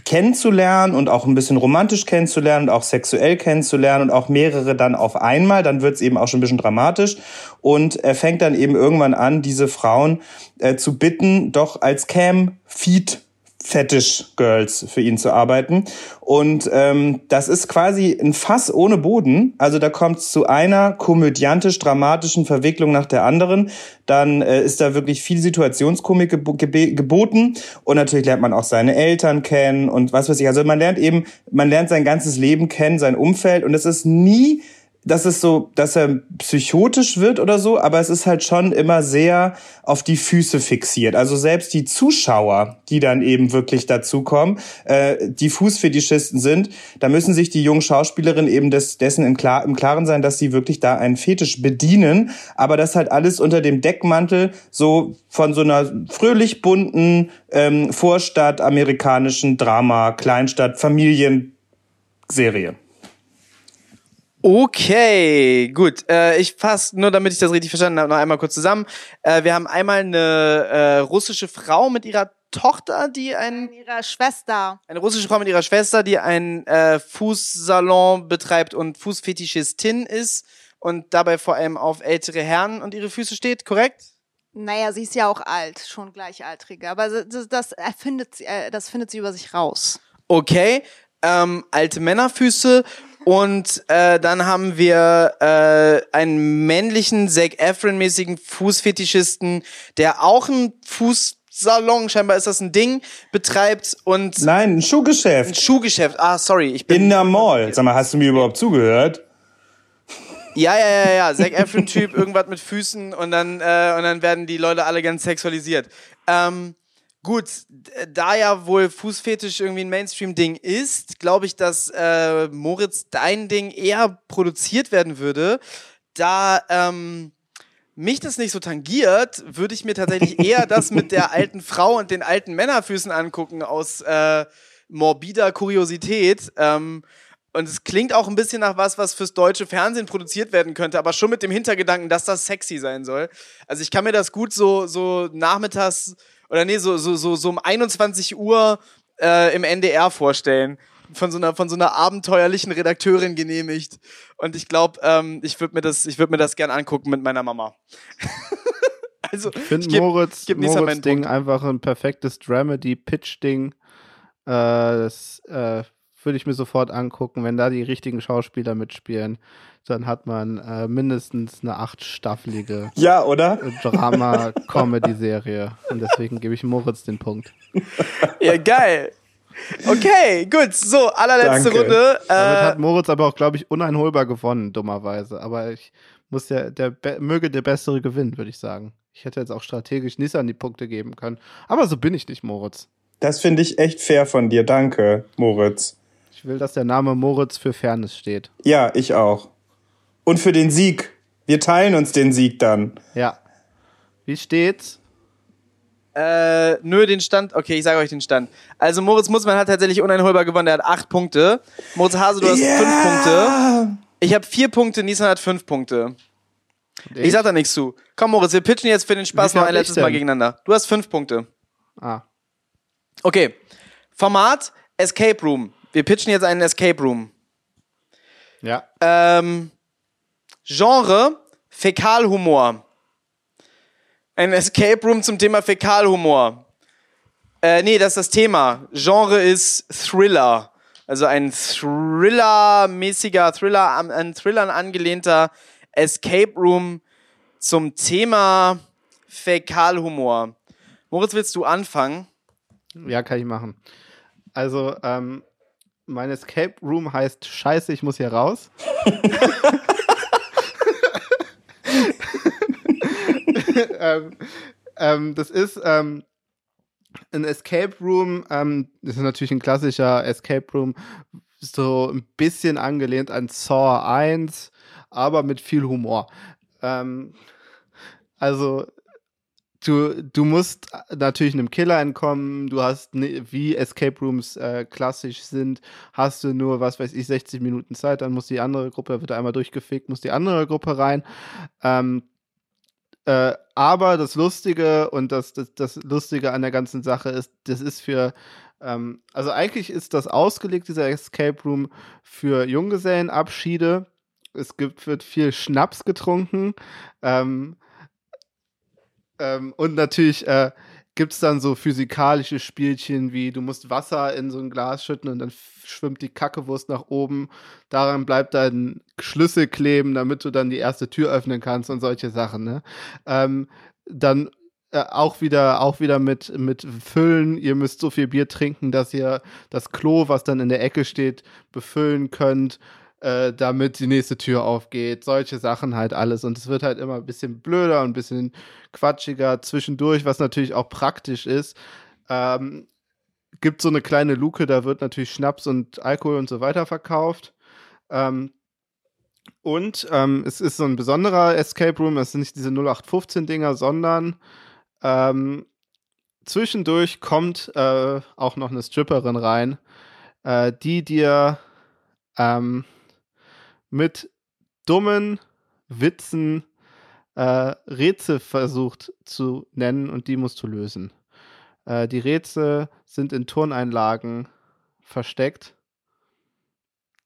kennenzulernen und auch ein bisschen romantisch kennenzulernen und auch sexuell kennenzulernen und auch mehrere dann auf einmal. Dann wird's eben auch schon ein bisschen dramatisch. Und er fängt dann eben irgendwann an, diese Frauen äh, zu bitten, doch als Cam-Feed Fetish Girls für ihn zu arbeiten. Und ähm, das ist quasi ein Fass ohne Boden. Also da kommt es zu einer komödiantisch-dramatischen Verwicklung nach der anderen. Dann äh, ist da wirklich viel Situationskomik geb geb geboten. Und natürlich lernt man auch seine Eltern kennen und was weiß ich. Also man lernt eben, man lernt sein ganzes Leben kennen, sein Umfeld. Und es ist nie dass es so, dass er psychotisch wird oder so, aber es ist halt schon immer sehr auf die Füße fixiert. Also selbst die Zuschauer, die dann eben wirklich dazukommen, äh, die Fußfetischisten sind, da müssen sich die jungen Schauspielerinnen eben des, dessen im, Klar, im Klaren sein, dass sie wirklich da einen Fetisch bedienen, aber das halt alles unter dem Deckmantel so von so einer fröhlich bunten ähm, Vorstadt amerikanischen Drama, Kleinstadt, Familienserie. Okay, gut. Äh, ich fasse nur, damit ich das richtig verstanden habe, noch einmal kurz zusammen. Äh, wir haben einmal eine äh, russische Frau mit ihrer Tochter, die ein ihrer Schwester. Eine russische Frau mit ihrer Schwester, die ein äh, Fußsalon betreibt und Fußfetischistin ist und dabei vor allem auf ältere Herren und ihre Füße steht, korrekt? Naja, sie ist ja auch alt, schon gleichaltrige. Aber das, das erfindet sie, äh, das findet sie über sich raus. Okay. Ähm, alte Männerfüße und äh, dann haben wir äh, einen männlichen Zac Efron-mäßigen Fußfetischisten, der auch einen Fußsalon, scheinbar ist das ein Ding, betreibt und Nein, ein Schuhgeschäft. ein Schuhgeschäft. Ah, sorry, ich bin In der Mall. Sag mal, hast du mir überhaupt zugehört? Ja, ja, ja, ja. Zac Efron-Typ, [LAUGHS] irgendwas mit Füßen und dann, äh, und dann werden die Leute alle ganz sexualisiert. Ähm, gut, da ja wohl Fußfetisch irgendwie ein Mainstream-Ding ist, glaube ich, dass äh, Moritz dein Ding eher produziert werden würde. Da ähm, mich das nicht so tangiert, würde ich mir tatsächlich [LAUGHS] eher das mit der alten Frau und den alten Männerfüßen angucken aus äh, morbider Kuriosität. Ähm, und es klingt auch ein bisschen nach was, was fürs deutsche Fernsehen produziert werden könnte, aber schon mit dem Hintergedanken, dass das sexy sein soll. Also ich kann mir das gut so, so nachmittags oder nee, so, so, so, so um 21 Uhr äh, im NDR vorstellen. Von so einer, von so einer abenteuerlichen Redakteurin genehmigt. Und ich glaube, ähm, ich würde mir das, ich würde mir das gern angucken mit meiner Mama. [LAUGHS] also, Ich finde Moritz, geb Moritz Ding Punkt. einfach ein perfektes Dramedy-Pitch-Ding. Äh, das äh, würde ich mir sofort angucken. Wenn da die richtigen Schauspieler mitspielen, dann hat man äh, mindestens eine achtstaffelige [LAUGHS] Ja, oder? Drama-Comedy-Serie. [LAUGHS] Und deswegen gebe ich Moritz den Punkt. Ja, geil. Okay, gut. So, allerletzte Danke. Runde. Damit Äh, hat Moritz aber auch, glaube ich, uneinholbar gewonnen, dummerweise. Aber ich muss ja, der Be möge der Bessere gewinnen, würde ich sagen. Ich hätte jetzt auch strategisch Nissan die Punkte geben können. Aber so bin ich nicht, Moritz. Das finde ich echt fair von dir. Danke, Moritz. Ich will, dass der Name Moritz für Fairness steht. Ja, ich auch. Und für den Sieg. Wir teilen uns den Sieg dann. Ja. Wie steht's? Äh, nö, den Stand. Okay, ich sage euch den Stand. Also Moritz Mutzmann hat tatsächlich uneinholbar gewonnen. Der hat acht Punkte. Moritz Hase, du hast fünf Punkte. Ich habe vier Punkte. Nissan hat fünf Punkte. Ich sag da nichts zu. Komm, Moritz, wir pitchen jetzt für den Spaß noch ein ich letztes Mal gegeneinander. Du hast fünf Punkte. Ah. Okay. Format Escape Room. Wir pitchen jetzt einen Escape Room. Ja. Ähm, Genre Fäkalhumor. Ein Escape Room zum Thema Fäkalhumor. Äh, nee, das ist das Thema. Genre ist Thriller. Also ein Thriller-mäßiger, Thriller, an- Thrillern angelehnter Escape Room zum Thema Fäkalhumor. Moritz, willst du anfangen? Ja, kann ich machen. Also, ähm, mein Escape Room heißt Scheiße, ich muss hier raus. [LAUGHS] [LAUGHS] ähm, ähm, das ist ähm, ein Escape Room, ähm, das ist natürlich ein klassischer Escape Room, so ein bisschen angelehnt an Saw 1, aber mit viel Humor. Ähm, also du, du musst natürlich einem Killer entkommen. Du hast, wie Escape Rooms äh, klassisch sind, hast du nur, was weiß ich, 60 Minuten Zeit. Dann muss die andere Gruppe, wird einmal durchgefickt, muss die andere Gruppe rein. Ähm, äh, aber das Lustige und das, das, das Lustige an der ganzen Sache ist, das ist für ähm, also eigentlich ist das ausgelegt, dieser Escape Room, für Junggesellenabschiede. Es gibt, wird viel Schnaps getrunken. Ähm, ähm, und natürlich äh, gibt es dann so physikalische Spielchen wie du musst Wasser in so ein Glas schütten und dann schwimmt die Kackewurst nach oben. Daran bleibt dann Schlüssel kleben, damit du dann die erste Tür öffnen kannst und solche Sachen. Ne? Ähm, dann äh, auch wieder, auch wieder mit, mit Füllen. Ihr müsst so viel Bier trinken, dass ihr das Klo, was dann in der Ecke steht, befüllen könnt, äh, damit die nächste Tür aufgeht. Solche Sachen halt alles. Und es wird halt immer ein bisschen blöder und ein bisschen quatschiger zwischendurch, was natürlich auch praktisch ist. Ähm, gibt so eine kleine Luke, da wird natürlich Schnaps und Alkohol und so weiter verkauft. Ähm, und ähm, es ist so ein besonderer Escape Room. Es sind nicht diese 0815-Dinger, sondern ähm, zwischendurch kommt äh, auch noch eine Stripperin rein, äh, die dir ähm, mit dummen Witzen äh, Rätsel versucht zu nennen und die musst du lösen. Äh, die Rätsel sind in Turneinlagen versteckt.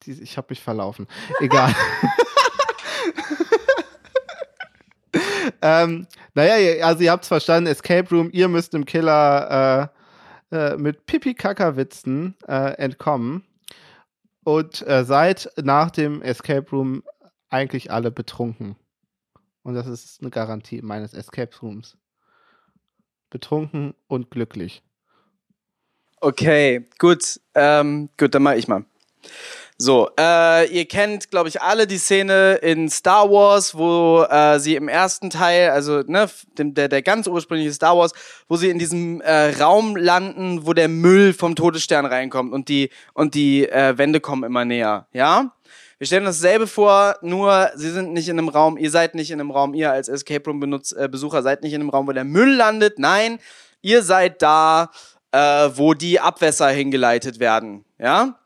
Die, ich habe mich verlaufen. Egal. [LAUGHS] [LAUGHS] ähm, naja, also ihr habt es verstanden, Escape Room, ihr müsst dem Killer äh, äh, mit Pipi-Kaka-Witzen äh, entkommen. Und äh, seid nach dem Escape Room eigentlich alle betrunken. Und das ist eine Garantie meines Escape Rooms. Betrunken und glücklich. Okay, gut. Ähm, gut, dann mach ich mal. So, äh, ihr kennt, glaube ich, alle die Szene in Star Wars, wo äh, sie im ersten Teil, also ne, dem, der, der ganz ursprüngliche Star Wars, wo sie in diesem äh, Raum landen, wo der Müll vom Todesstern reinkommt und die und die äh, Wände kommen immer näher, ja? Wir stellen dasselbe vor, nur sie sind nicht in einem Raum, ihr seid nicht in einem Raum, ihr als Escape Room Benutz, äh, Besucher seid nicht in einem Raum, wo der Müll landet. Nein, ihr seid da, äh, wo die Abwässer hingeleitet werden, ja?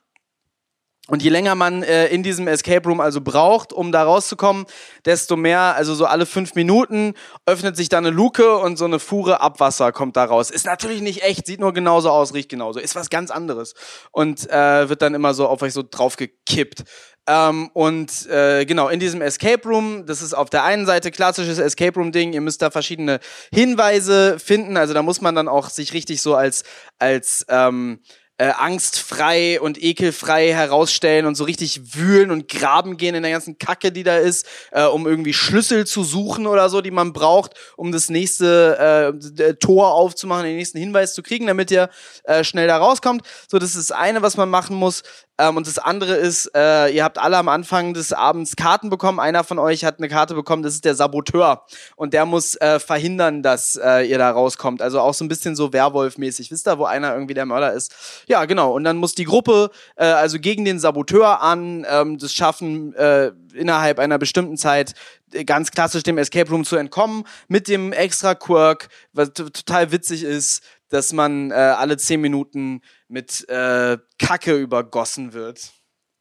Und je länger man äh, in diesem Escape Room also braucht, um da rauszukommen, desto mehr, also so alle fünf Minuten öffnet sich da eine Luke und so eine Fuhre Abwasser kommt da raus. Ist natürlich nicht echt, sieht nur genauso aus, riecht genauso, ist was ganz anderes und äh, wird dann immer so auf euch so draufgekippt. Ähm, und äh, genau, in diesem Escape Room, das ist auf der einen Seite klassisches Escape Room-Ding, ihr müsst da verschiedene Hinweise finden, also da muss man dann auch sich richtig so als, als ähm, äh, angstfrei und ekelfrei herausstellen und so richtig wühlen und graben gehen in der ganzen Kacke, die da ist, äh, um irgendwie Schlüssel zu suchen oder so, die man braucht, um das nächste äh, Tor aufzumachen, den nächsten Hinweis zu kriegen, damit ihr äh, schnell da rauskommt. So, das ist das eine, was man machen muss. Ähm, und das andere ist, äh, ihr habt alle am Anfang des Abends Karten bekommen. Einer von euch hat eine Karte bekommen, das ist der Saboteur. Und der muss äh, verhindern, dass äh, ihr da rauskommt. Also auch so ein bisschen so Werwolf-mäßig. Wisst ihr, wo einer irgendwie der Mörder ist? Ja, genau. Und dann muss die Gruppe äh, also gegen den Saboteur an ähm, das schaffen, äh, innerhalb einer bestimmten Zeit äh, ganz klassisch dem Escape Room zu entkommen, mit dem extra Quirk, was total witzig ist, dass man äh, alle zehn Minuten mit äh, Kacke übergossen wird.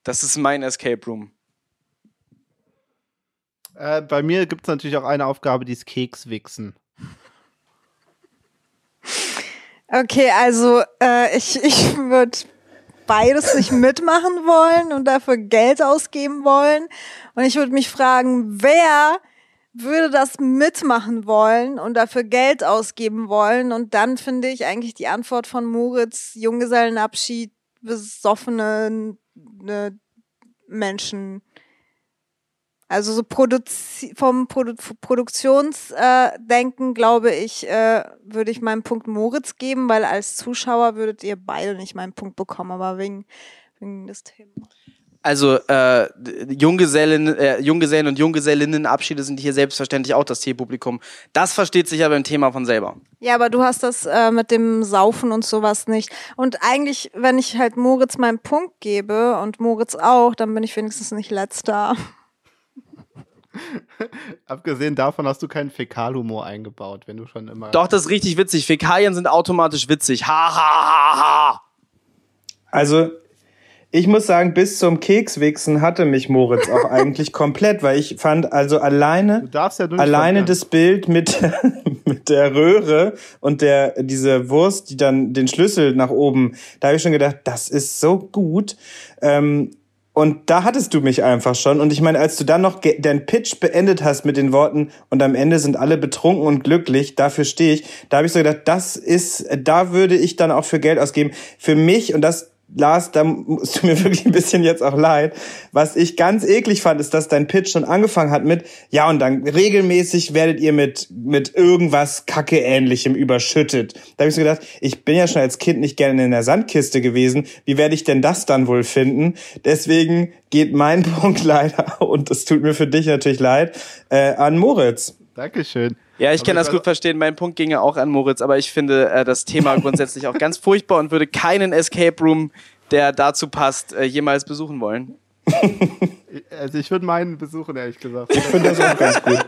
Das ist mein Escape Room. Äh, bei mir gibt es natürlich auch eine Aufgabe, die ist Kekswichsen. Okay, also äh, ich, ich würde beides nicht mitmachen wollen und dafür Geld ausgeben wollen. Und ich würde mich fragen, wer würde das mitmachen wollen und dafür Geld ausgeben wollen. Und dann finde ich eigentlich die Antwort von Moritz, Junggesellenabschied, besoffene ne, Menschen. Also so Produzi vom Produ Produktionsdenken, äh, glaube ich, äh, würde ich meinen Punkt Moritz geben, weil als Zuschauer würdet ihr beide nicht meinen Punkt bekommen, aber wegen, wegen des Themas. Also äh, Junggesellen, äh, Junggesellen und Junggesellinnenabschiede sind hier selbstverständlich auch das Zielpublikum. Das versteht sich aber im Thema von selber. Ja, aber du hast das äh, mit dem Saufen und sowas nicht. Und eigentlich, wenn ich halt Moritz meinen Punkt gebe und Moritz auch, dann bin ich wenigstens nicht letzter. [LAUGHS] Abgesehen davon hast du keinen Fäkalhumor eingebaut, wenn du schon immer. Doch, das ist richtig witzig. Fäkalien sind automatisch witzig. Ha, ha, ha, ha. Also, ich muss sagen, bis zum Kekswichsen hatte mich Moritz auch [LAUGHS] eigentlich komplett, weil ich fand also alleine, ja alleine das Bild mit, [LAUGHS] mit der Röhre und der, diese Wurst, die dann den Schlüssel nach oben, da habe ich schon gedacht, das ist so gut. Ähm, und da hattest du mich einfach schon. Und ich meine, als du dann noch deinen Pitch beendet hast mit den Worten und am Ende sind alle betrunken und glücklich, dafür stehe ich, da habe ich so gedacht, das ist, da würde ich dann auch für Geld ausgeben. Für mich, und das Lars, da musst du mir [LAUGHS] wirklich ein bisschen jetzt auch leid. Was ich ganz eklig fand, ist, dass dein Pitch schon angefangen hat mit, ja, und dann regelmäßig werdet ihr mit, mit irgendwas Kacke-ähnlichem überschüttet. Da habe ich so gedacht, ich bin ja schon als Kind nicht gerne in der Sandkiste gewesen. Wie werde ich denn das dann wohl finden? Deswegen geht mein [LAUGHS] Punkt leider, und es tut mir für dich natürlich leid, äh, an Moritz. Dankeschön. Ja, ich Aber kann das gut verstehen. Mein Punkt ginge auch an Moritz, aber ich finde äh, das Thema [LAUGHS] grundsätzlich auch ganz furchtbar und würde keinen Escape Room, der dazu passt, äh, jemals besuchen wollen. Also ich würde meinen besuchen, ehrlich gesagt. Ich finde das auch ganz gut.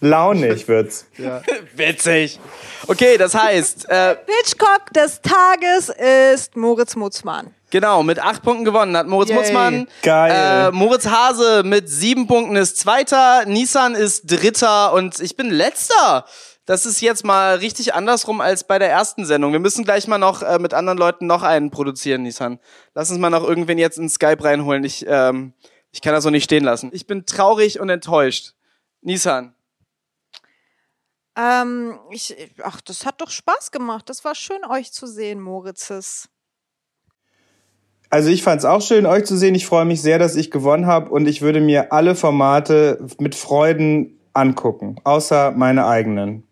Launig wird's. ja. [LAUGHS] Witzig. Okay, das heißt, äh, Pitchcock des Tages ist Moritz Mutzmann. Genau, mit acht Punkten gewonnen hat Moritz Yay. Mutzmann. Geil. Äh, Moritz Hase mit sieben Punkten ist Zweiter, Nissan ist Dritter und ich bin Letzter. Das ist jetzt mal richtig andersrum als bei der ersten Sendung. Wir müssen gleich mal noch äh, mit anderen Leuten noch einen produzieren, Nissan. Lass uns mal noch irgendwen jetzt in Skype reinholen. Ich, ähm, ich kann das so nicht stehen lassen. Ich bin traurig und enttäuscht. Nissan. Ähm, ich, ach, das hat doch Spaß gemacht. Das war schön, euch zu sehen, Moritzes. Also ich fand's auch schön, euch zu sehen. Ich freue mich sehr, dass ich gewonnen habe und ich würde mir alle Formate mit Freuden angucken, außer meine eigenen.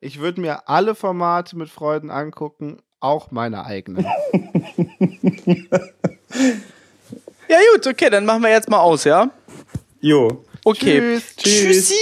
Ich würde mir alle Formate mit Freuden angucken, auch meine eigenen. [LAUGHS] Ja gut, okay, dann machen wir jetzt mal aus, ja? Jo. Okay. Tschüss. Tschüss. Tschüssi.